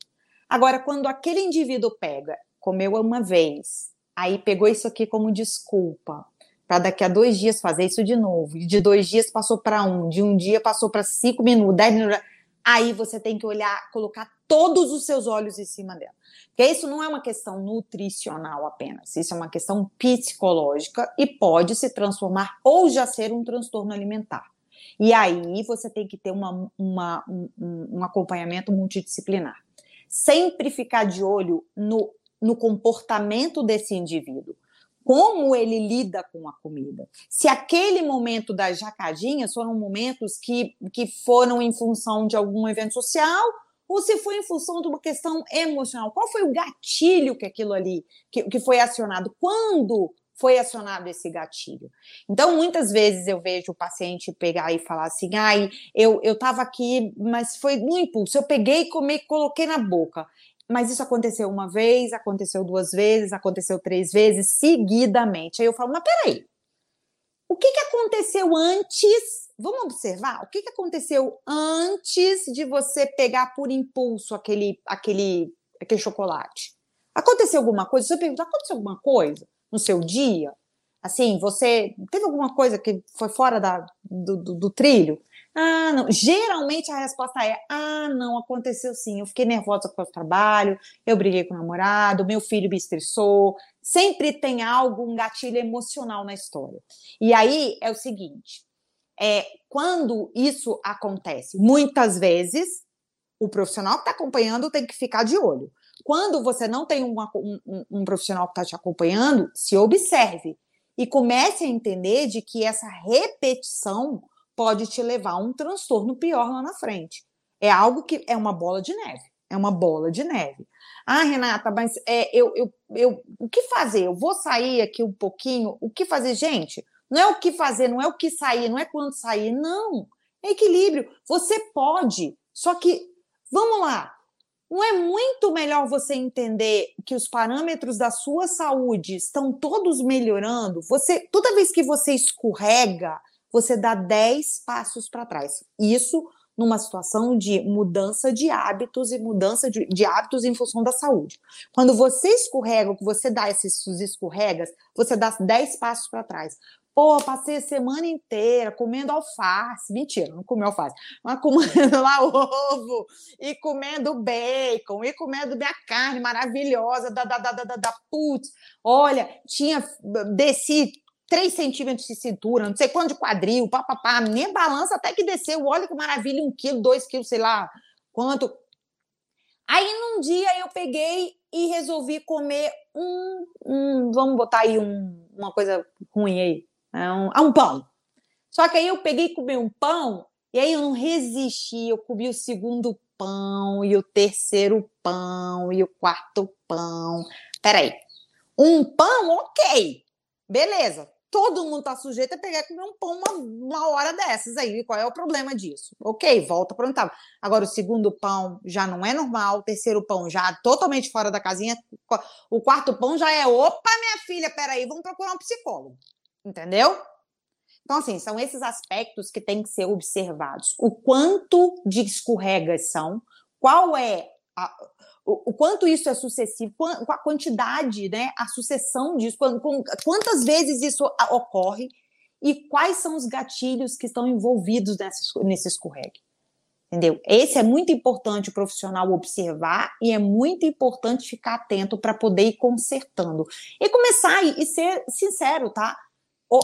Speaker 2: Agora, quando aquele indivíduo pega, comeu uma vez, aí pegou isso aqui como desculpa, para daqui a dois dias fazer isso de novo, de dois dias passou para um, de um dia passou para cinco minutos, dez minutos, aí você tem que olhar, colocar todos os seus olhos em cima dela. Porque isso não é uma questão nutricional apenas, isso é uma questão psicológica e pode se transformar ou já ser um transtorno alimentar. E aí você tem que ter uma, uma, um, um acompanhamento multidisciplinar. Sempre ficar de olho no, no comportamento desse indivíduo como ele lida com a comida. Se aquele momento das jacadinhas foram momentos que, que foram em função de algum evento social ou se foi em função de uma questão emocional. Qual foi o gatilho que aquilo ali que, que foi acionado? Quando foi acionado esse gatilho? Então, muitas vezes eu vejo o paciente pegar e falar assim: ai, eu, eu tava aqui, mas foi no impulso, eu peguei comi, coloquei na boca. Mas isso aconteceu uma vez, aconteceu duas vezes, aconteceu três vezes, seguidamente. Aí eu falo, mas peraí, o que, que aconteceu antes? Vamos observar o que, que aconteceu antes de você pegar por impulso aquele, aquele, aquele chocolate. Aconteceu alguma coisa? Você pergunta, aconteceu alguma coisa no seu dia? Assim, você teve alguma coisa que foi fora da, do, do, do trilho? Ah, não. Geralmente a resposta é: ah, não, aconteceu sim. Eu fiquei nervosa com o trabalho, eu briguei com o namorado, meu filho me estressou. Sempre tem algo, um gatilho emocional na história. E aí é o seguinte: é, quando isso acontece, muitas vezes o profissional que está acompanhando tem que ficar de olho. Quando você não tem um, um profissional que está te acompanhando, se observe e comece a entender de que essa repetição pode te levar a um transtorno pior lá na frente. É algo que é uma bola de neve. É uma bola de neve. Ah, Renata, mas é, eu, eu, eu, o que fazer? Eu vou sair aqui um pouquinho. O que fazer, gente? Não é o que fazer, não é o que sair, não é quando sair, não. É equilíbrio. Você pode, só que, vamos lá, não é muito melhor você entender que os parâmetros da sua saúde estão todos melhorando? Você, toda vez que você escorrega, você dá 10 passos para trás. Isso numa situação de mudança de hábitos e mudança de, de, hábitos em função da saúde. Quando você escorrega, que você dá esses escorregas, você dá 10 passos para trás. Pô, passei a semana inteira comendo alface. Mentira, não comeu alface. Mas comendo lá ovo, e comendo bacon, e comendo minha carne maravilhosa da, da, da, da, da putz. Olha, tinha, desci 3 centímetros de cintura, não sei quanto de quadril, papapá, nem balança até que desceu, olha que maravilha, um quilo, dois quilos, sei lá quanto. Aí num dia eu peguei e resolvi comer um, um vamos botar aí um, uma coisa ruim aí. É um, ah, um pão. Só que aí eu peguei e comi um pão, e aí eu não resisti, eu comi o segundo pão, e o terceiro pão, e o quarto pão. Peraí. Um pão, ok. Beleza todo mundo está sujeito a pegar e comer um pão uma, uma hora dessas aí. Qual é o problema disso? Ok, volta para onde estava. Agora, o segundo pão já não é normal, o terceiro pão já totalmente fora da casinha, o quarto pão já é, opa, minha filha, peraí, vamos procurar um psicólogo. Entendeu? Então, assim, são esses aspectos que têm que ser observados. O quanto de escorregas são, qual é a, o, o, quanto isso é sucessivo, a quantidade, né, a sucessão disso, quantas vezes isso ocorre e quais são os gatilhos que estão envolvidos nesse, nesse escorregue. Entendeu? Esse é muito importante o profissional observar e é muito importante ficar atento para poder ir consertando. E começar e ser sincero, tá?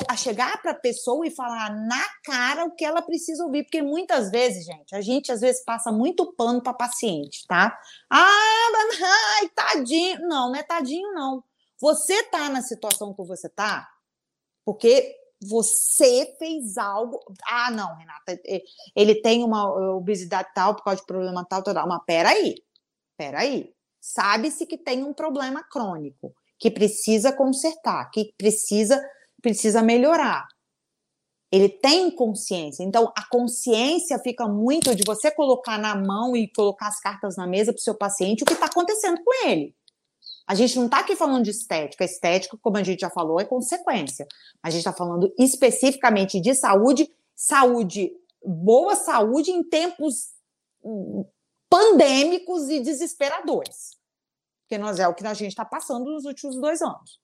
Speaker 2: A chegar para a pessoa e falar na cara o que ela precisa ouvir, porque muitas vezes, gente, a gente às vezes passa muito pano para paciente, tá? Ah, ai, tadinho. Não, não é tadinho, não. Você tá na situação que você tá porque você fez algo. Ah, não, Renata, ele tem uma obesidade tal por causa de problema tal, tal, tal. Mas peraí, peraí. Sabe-se que tem um problema crônico que precisa consertar, que precisa precisa melhorar. Ele tem consciência. Então, a consciência fica muito de você colocar na mão e colocar as cartas na mesa para o seu paciente o que está acontecendo com ele. A gente não está aqui falando de estética. Estética, como a gente já falou, é consequência. A gente está falando especificamente de saúde, saúde, boa saúde em tempos hum, pandêmicos e desesperadores. Porque nós é o que a gente está passando nos últimos dois anos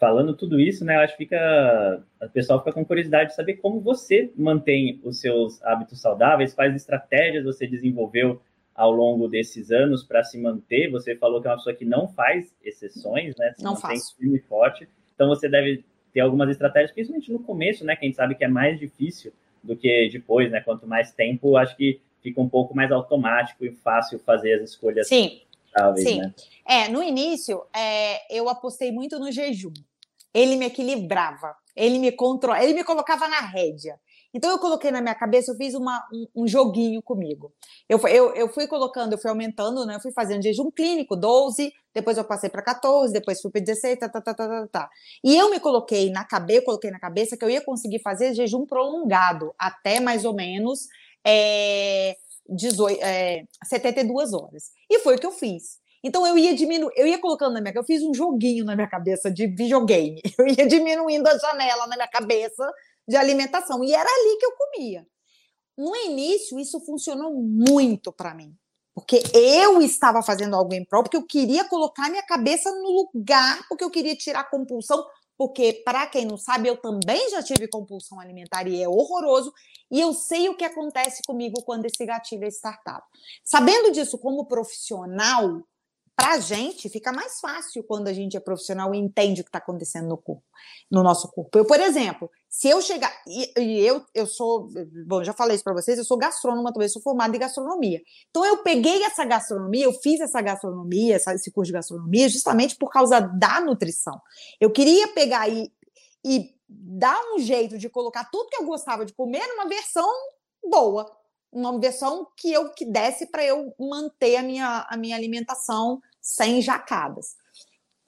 Speaker 3: falando tudo isso, né, eu acho que fica, o pessoal fica com curiosidade de saber como você mantém os seus hábitos saudáveis, quais estratégias você desenvolveu ao longo desses anos para se manter. Você falou que é uma pessoa que não faz exceções, né? Se
Speaker 2: não faz.
Speaker 3: firme e forte. Então você deve ter algumas estratégias, principalmente no começo, né? Que a gente sabe que é mais difícil do que depois, né? Quanto mais tempo, acho que fica um pouco mais automático e fácil fazer as escolhas.
Speaker 2: Sim. Sim. Né? É, no início, é, eu apostei muito no jejum ele me equilibrava, ele me controlava, ele me colocava na rédea. Então eu coloquei na minha cabeça, eu fiz uma, um, um joguinho comigo. Eu, eu, eu fui colocando, eu fui aumentando, né? Eu fui fazendo jejum clínico, 12, depois eu passei para 14, depois fui para 16, tá, tá, tá, tá, tá, tá. E eu me coloquei na cabeça, coloquei na cabeça que eu ia conseguir fazer jejum prolongado, até mais ou menos é, 18, é, 72 horas. E foi o que eu fiz. Então eu ia diminuindo, eu ia colocando na minha eu fiz um joguinho na minha cabeça de videogame. Eu ia diminuindo a janela na minha cabeça de alimentação e era ali que eu comia. No início isso funcionou muito para mim, porque eu estava fazendo algo em prol, porque eu queria colocar minha cabeça no lugar, porque eu queria tirar a compulsão, porque para quem não sabe, eu também já tive compulsão alimentar e é horroroso, e eu sei o que acontece comigo quando esse gatilho é startado. Sabendo disso como profissional, para a gente fica mais fácil quando a gente é profissional e entende o que está acontecendo no corpo, no nosso corpo. Eu, por exemplo, se eu chegar e, e eu eu sou, bom, já falei isso para vocês, eu sou gastrônoma, também sou formada em gastronomia. Então eu peguei essa gastronomia, eu fiz essa gastronomia, esse curso de gastronomia justamente por causa da nutrição. Eu queria pegar e, e dar um jeito de colocar tudo que eu gostava de comer numa versão boa, uma versão que eu que desse para eu manter a minha, a minha alimentação sem jacadas.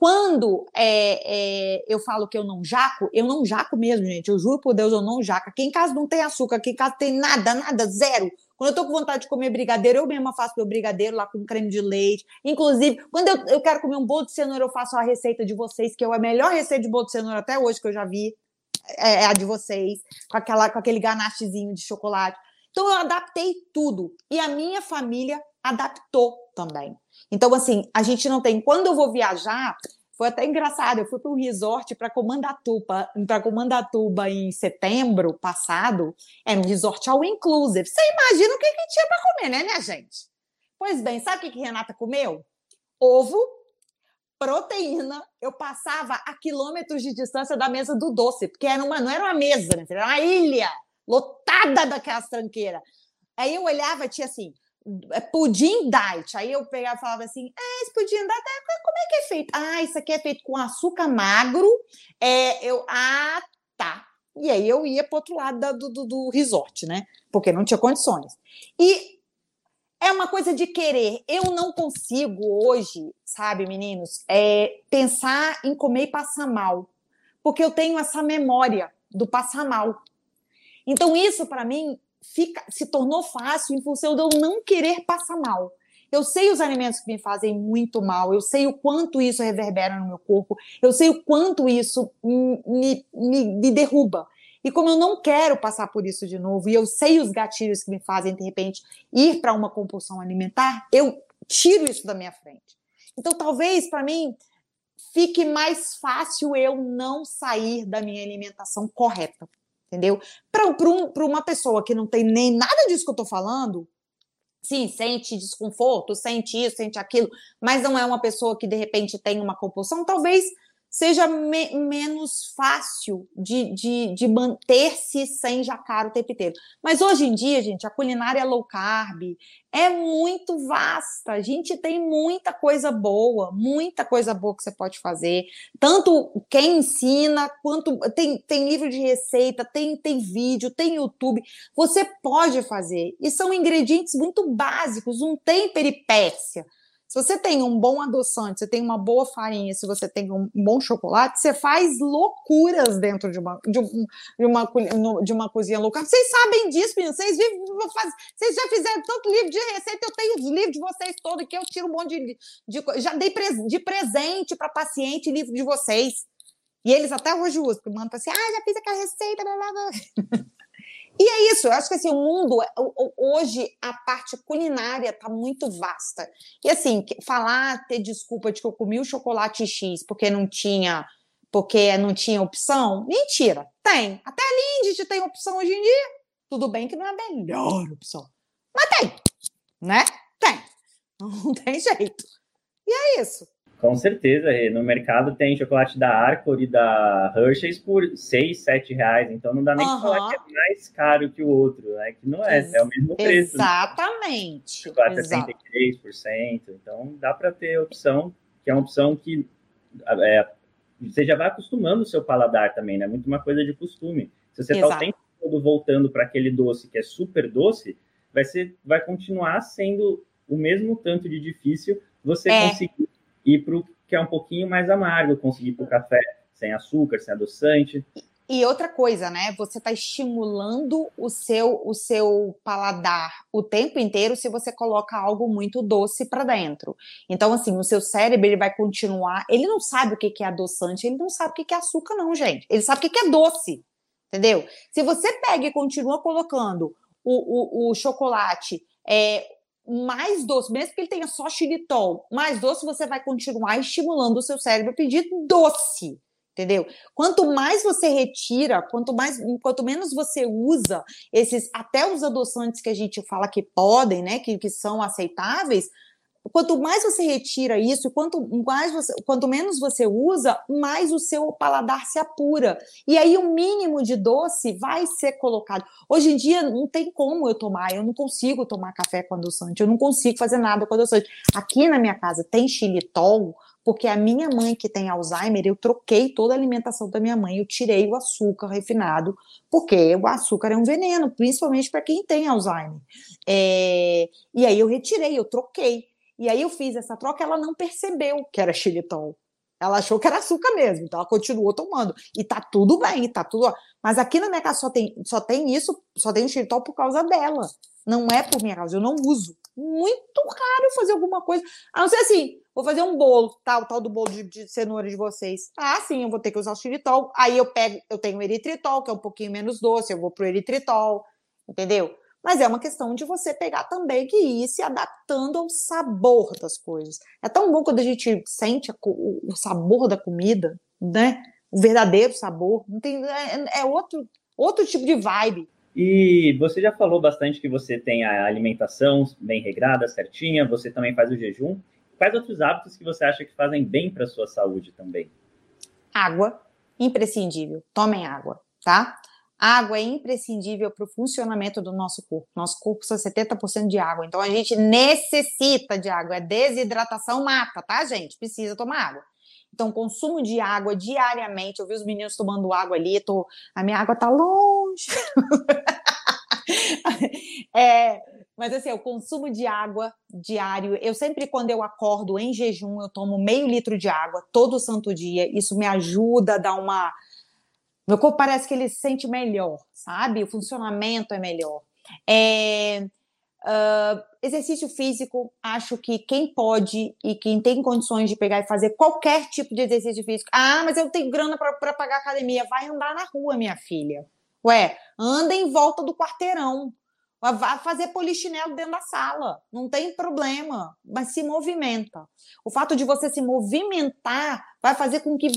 Speaker 2: Quando é, é, eu falo que eu não jaco, eu não jaco mesmo, gente. Eu juro por Deus, eu não jaco. Aqui em casa não tem açúcar, aqui em casa tem nada, nada, zero. Quando eu tô com vontade de comer brigadeiro, eu mesma faço meu brigadeiro lá com creme de leite. Inclusive, quando eu, eu quero comer um bolo de cenoura, eu faço a receita de vocês, que é a melhor receita de bolo de cenoura até hoje que eu já vi. É, é a de vocês, com, aquela, com aquele ganachezinho de chocolate. Então, eu adaptei tudo. E a minha família adaptou também. Então, assim, a gente não tem. Quando eu vou viajar, foi até engraçado. Eu fui para um resort para Comandatuba, para Comandatuba em setembro passado. Era um resort all inclusive. Você imagina o que, que tinha para comer, né, minha gente? Pois bem, sabe o que, que Renata comeu? Ovo, proteína. Eu passava a quilômetros de distância da mesa do doce, porque era uma, não era uma mesa, né? era uma ilha lotada daquelas tranqueiras. Aí eu olhava, tinha assim, pudim diet. Aí eu pegava e falava assim: é, esse pudim diet, é, como é que é feito? Ah, isso aqui é feito com açúcar magro. É, eu, ah, tá. E aí eu ia para outro lado da, do, do, do resort, né? Porque não tinha condições. E é uma coisa de querer. Eu não consigo hoje, sabe, meninos, é, pensar em comer e passar mal. Porque eu tenho essa memória do passar mal. Então, isso para mim fica, se tornou fácil em função de eu não querer passar mal. Eu sei os alimentos que me fazem muito mal, eu sei o quanto isso reverbera no meu corpo, eu sei o quanto isso me, me, me derruba. E como eu não quero passar por isso de novo, e eu sei os gatilhos que me fazem, de repente, ir para uma compulsão alimentar, eu tiro isso da minha frente. Então, talvez para mim fique mais fácil eu não sair da minha alimentação correta entendeu? Para um, uma pessoa que não tem nem nada disso que eu estou falando, sim, sente desconforto, sente isso, sente aquilo, mas não é uma pessoa que de repente tem uma compulsão, talvez seja me menos fácil de, de, de manter-se sem jacar o tempo inteiro. Mas hoje em dia, gente, a culinária low carb é muito vasta. A gente tem muita coisa boa, muita coisa boa que você pode fazer. Tanto quem ensina, quanto tem, tem livro de receita, tem, tem vídeo, tem YouTube. Você pode fazer. E são ingredientes muito básicos, não tem peripécia. Se você tem um bom adoçante, você tem uma boa farinha, se você tem um bom chocolate, você faz loucuras dentro de uma, de, um, de uma, de uma cozinha local. Vocês sabem disso, meninos. Vocês, vivem, vocês já fizeram tanto livro de receita, eu tenho os livros de vocês todos que eu tiro um monte de. de já dei de presente para paciente livro de vocês. E eles até hoje usam, porque mandam assim, ah, já fiz aquela receita, blá, blá, blá. E é isso, eu acho que assim, o mundo, hoje, a parte culinária está muito vasta. E assim, falar, ter desculpa de que eu comi o chocolate X porque não tinha, porque não tinha opção, mentira, tem. Até a Lindt tem opção hoje em dia. Tudo bem que não é a melhor opção. Mas tem, né? Tem. Não tem jeito. E é isso.
Speaker 3: Com certeza, no mercado tem chocolate da Arcor e da Hershey's por 6, 7 reais, então não dá nem uhum. falar que é mais caro que o outro, né? Que não é, é o mesmo preço.
Speaker 2: Exatamente.
Speaker 3: Né? Chocolate Exato. é 33%, então dá para ter opção, que é uma opção que é, você já vai acostumando o seu paladar também, né? Muito uma coisa de costume. Se você está o tempo todo voltando para aquele doce que é super doce, vai, ser, vai continuar sendo o mesmo tanto de difícil você é. conseguir e para o que é um pouquinho mais amargo, conseguir para o café sem açúcar, sem adoçante.
Speaker 2: E outra coisa, né? Você está estimulando o seu o seu paladar o tempo inteiro se você coloca algo muito doce para dentro. Então, assim, o seu cérebro ele vai continuar. Ele não sabe o que é adoçante, ele não sabe o que é açúcar, não, gente. Ele sabe o que é doce, entendeu? Se você pega e continua colocando o, o, o chocolate é, mais doce, mesmo que ele tenha só xilitol, mais doce, você vai continuar estimulando o seu cérebro a pedir doce, entendeu? Quanto mais você retira, quanto mais, quanto menos você usa esses, até os adoçantes que a gente fala que podem, né, que, que são aceitáveis, quanto mais você retira isso, quanto mais você, quanto menos você usa, mais o seu paladar se apura. E aí o mínimo de doce vai ser colocado. Hoje em dia não tem como eu tomar, eu não consigo tomar café com adoçante, eu não consigo fazer nada com adoçante. Aqui na minha casa tem xilitol, porque a minha mãe que tem Alzheimer, eu troquei toda a alimentação da minha mãe, eu tirei o açúcar refinado, porque o açúcar é um veneno, principalmente para quem tem Alzheimer. É... E aí eu retirei, eu troquei. E aí eu fiz essa troca, ela não percebeu que era xilitol. Ela achou que era açúcar mesmo, então ela continuou tomando. E tá tudo bem, tá tudo. Mas aqui na minha casa só tem, só tem isso, só tem o xilitol por causa dela. Não é por minha causa, eu não uso. Muito raro fazer alguma coisa. A não ser assim, vou fazer um bolo, tal, tal do bolo de, de cenoura de vocês. Ah, sim, eu vou ter que usar o xilitol. Aí eu pego, eu tenho o eritritol, que é um pouquinho menos doce, eu vou pro eritritol, entendeu? Mas é uma questão de você pegar também que ir se adaptando ao sabor das coisas. É tão bom quando a gente sente o sabor da comida, né? O verdadeiro sabor. Não tem, é, é outro, outro tipo de vibe.
Speaker 3: E você já falou bastante que você tem a alimentação bem regrada, certinha, você também faz o jejum. Quais outros hábitos que você acha que fazem bem para a sua saúde também?
Speaker 2: Água, imprescindível. Tomem água, tá? Água é imprescindível para o funcionamento do nosso corpo. Nosso corpo são 70% de água, então a gente necessita de água. É desidratação mata, tá, gente? Precisa tomar água. Então, consumo de água diariamente. Eu vi os meninos tomando água ali, tô, a minha água tá longe. é, mas assim, o consumo de água diário, eu sempre quando eu acordo em jejum, eu tomo meio litro de água todo santo dia. Isso me ajuda a dar uma meu corpo parece que ele se sente melhor, sabe? O funcionamento é melhor. É, Uh, exercício físico, acho que quem pode e quem tem condições de pegar e fazer qualquer tipo de exercício físico. Ah, mas eu tenho grana para pagar academia. Vai andar na rua, minha filha. Ué, anda em volta do quarteirão. Vai fazer polichinelo dentro da sala. Não tem problema, mas se movimenta. O fato de você se movimentar vai fazer com que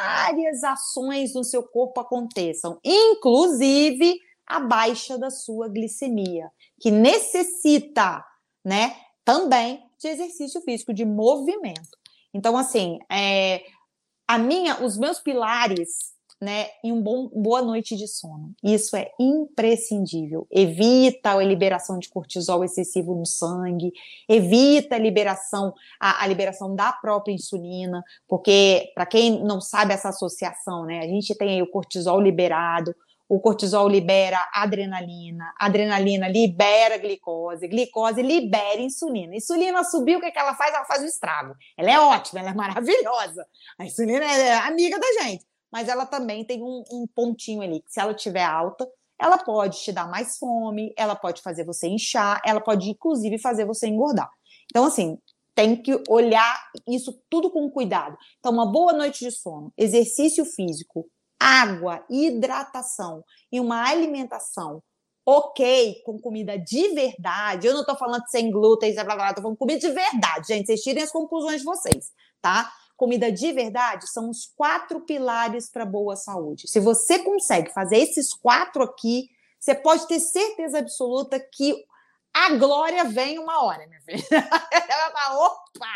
Speaker 2: várias ações no seu corpo aconteçam, inclusive a baixa da sua glicemia que necessita, né, também de exercício físico, de movimento. Então, assim, é, a minha, os meus pilares, né, em um bom, boa noite de sono. Isso é imprescindível. Evita a liberação de cortisol excessivo no sangue, evita a liberação, a, a liberação da própria insulina, porque para quem não sabe essa associação, né, a gente tem aí o cortisol liberado, o cortisol libera adrenalina, adrenalina libera glicose, glicose libera insulina. Insulina subiu, o que, é que ela faz? Ela faz o estrago. Ela é ótima, ela é maravilhosa. A insulina é amiga da gente, mas ela também tem um, um pontinho ali, que se ela tiver alta, ela pode te dar mais fome, ela pode fazer você inchar, ela pode inclusive fazer você engordar. Então, assim, tem que olhar isso tudo com cuidado. Então, uma boa noite de sono, exercício físico, água, hidratação e uma alimentação ok, com comida de verdade, eu não tô falando sem glúten, blá, blá, blá, tô falando comida de verdade, gente, vocês tirem as conclusões de vocês, tá? Comida de verdade são os quatro pilares para boa saúde. Se você consegue fazer esses quatro aqui, você pode ter certeza absoluta que a glória vem uma hora, minha filha. Opa!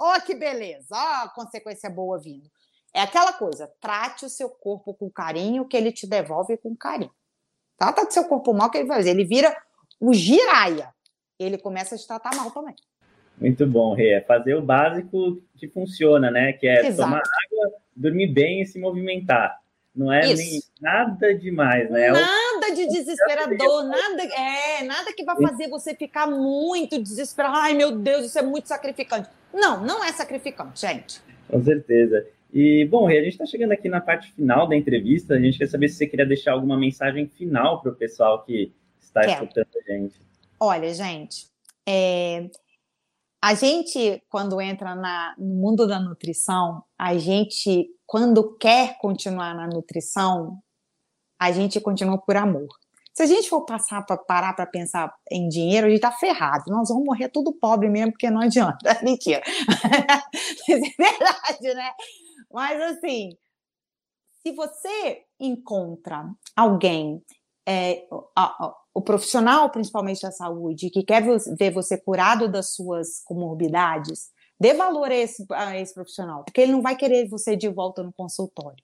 Speaker 2: Ó, oh, que beleza! Ó, oh, consequência boa vindo. É aquela coisa, trate o seu corpo com carinho, que ele te devolve com carinho. Trata do seu corpo mal, que ele vai fazer. Ele vira o giraia. Ele começa a te tratar mal também.
Speaker 3: Muito bom, Rê. É fazer o básico que funciona, né? Que é Exato. tomar água, dormir bem e se movimentar. Não é nem nada demais, né?
Speaker 2: É nada de desesperador, nada, é, nada que vai fazer você ficar muito desesperado. Ai, meu Deus, isso é muito sacrificante. Não, não é sacrificante, gente.
Speaker 3: Com certeza. E, bom, a gente está chegando aqui na parte final da entrevista. A gente quer saber se você queria deixar alguma mensagem final para o pessoal que está Quero. escutando a gente.
Speaker 2: Olha, gente, é... a gente, quando entra na... no mundo da nutrição, a gente, quando quer continuar na nutrição, a gente continua por amor. Se a gente for passar para parar para pensar em dinheiro, a gente está ferrado. Nós vamos morrer tudo pobre mesmo, porque não adianta. Mentira. é verdade, né? Mas assim, se você encontra alguém, é, a, a, o profissional principalmente da saúde, que quer ver você curado das suas comorbidades, dê valor a esse, a esse profissional, porque ele não vai querer você de volta no consultório.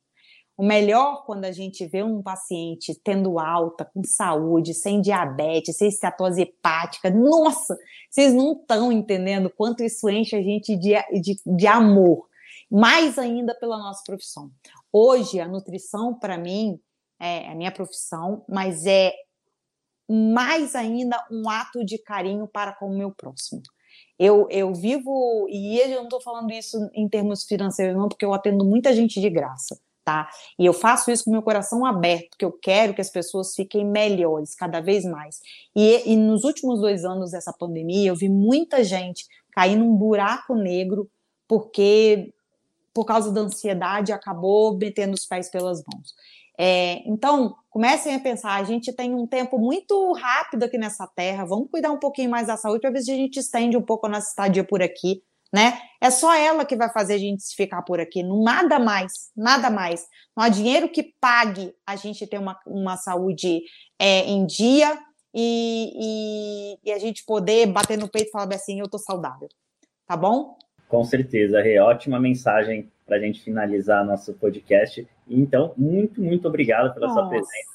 Speaker 2: O melhor quando a gente vê um paciente tendo alta, com saúde, sem diabetes, sem estetose hepática, nossa, vocês não estão entendendo quanto isso enche a gente de, de, de amor mais ainda pela nossa profissão. Hoje, a nutrição, para mim, é a minha profissão, mas é mais ainda um ato de carinho para com o meu próximo. Eu, eu vivo, e eu não estou falando isso em termos financeiros, não, porque eu atendo muita gente de graça, tá? E eu faço isso com meu coração aberto, porque eu quero que as pessoas fiquem melhores cada vez mais. E, e nos últimos dois anos dessa pandemia, eu vi muita gente cair num buraco negro porque por causa da ansiedade, acabou metendo os pés pelas mãos. É, então, comecem a pensar: a gente tem um tempo muito rápido aqui nessa terra, vamos cuidar um pouquinho mais da saúde para ver se a gente estende um pouco a nossa estadia por aqui, né? É só ela que vai fazer a gente ficar por aqui, não nada mais, nada mais. Não há dinheiro que pague a gente ter uma, uma saúde é, em dia e, e, e, a gente poder bater no peito e falar assim: eu tô saudável, tá bom?
Speaker 3: Com certeza, Rê. Ótima mensagem para a gente finalizar nosso podcast. Então, muito, muito obrigado pela Nossa. sua presença.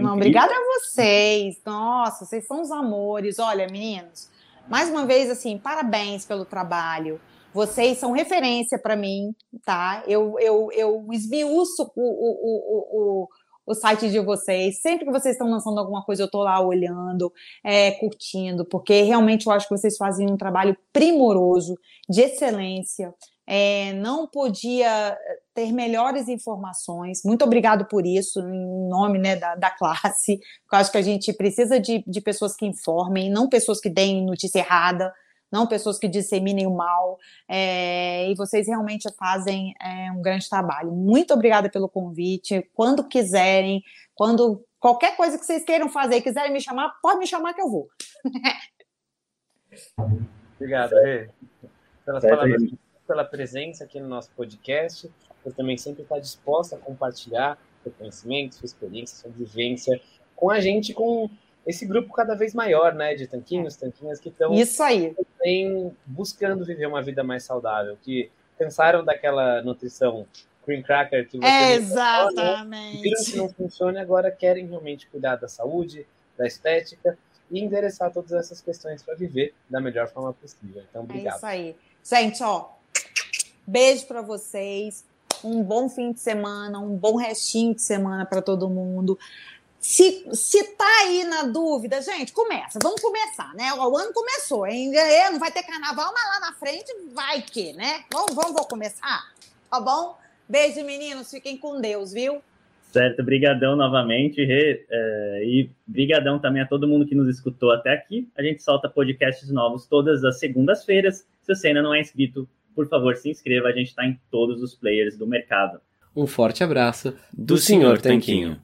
Speaker 2: Não, obrigada a vocês. Nossa, vocês são os amores. Olha, meninos, mais uma vez, assim, parabéns pelo trabalho. Vocês são referência para mim, tá? Eu, eu, eu esmiuço o, o, o, o, site de vocês. Sempre que vocês estão lançando alguma coisa, eu estou lá olhando, é, curtindo, porque realmente eu acho que vocês fazem um trabalho primoroso, de excelência é, não podia ter melhores informações. Muito obrigado por isso, em nome né, da, da classe. Eu acho que a gente precisa de, de pessoas que informem, não pessoas que deem notícia errada, não pessoas que disseminem o mal. É, e vocês realmente fazem é, um grande trabalho. Muito obrigada pelo convite. Quando quiserem, quando qualquer coisa que vocês queiram fazer, quiserem me chamar, pode me chamar que eu vou.
Speaker 1: Obrigado, Rê. Pelas palavras pela presença aqui no nosso podcast. Você também sempre está disposta a compartilhar seu conhecimento, sua experiência, sua vivência com a gente, com esse grupo cada vez maior, né, de tanquinhos, tanquinhas que estão
Speaker 2: Isso aí.
Speaker 1: buscando viver uma vida mais saudável, que cansaram daquela nutrição cream cracker que você
Speaker 2: é, Exatamente.
Speaker 1: viram que não funciona e agora querem realmente cuidar da saúde, da estética e endereçar todas essas questões para viver da melhor forma possível. Então, obrigado.
Speaker 2: É isso aí. Gente, ó, Beijo para vocês. Um bom fim de semana, um bom restinho de semana para todo mundo. Se, se tá aí na dúvida, gente, começa. Vamos começar, né? O ano começou, é, não vai ter carnaval, mas lá na frente vai que, né? Vamos, vamos, vamos começar? Tá bom? Beijo, meninos. Fiquem com Deus, viu?
Speaker 3: Certo, brigadão novamente, Rê, é, e brigadão também a todo mundo que nos escutou até aqui. A gente solta podcasts novos todas as segundas-feiras. Se você ainda não é inscrito, por favor, se inscreva, a gente está em todos os players do mercado.
Speaker 4: Um forte abraço do, do Sr. Tanquinho.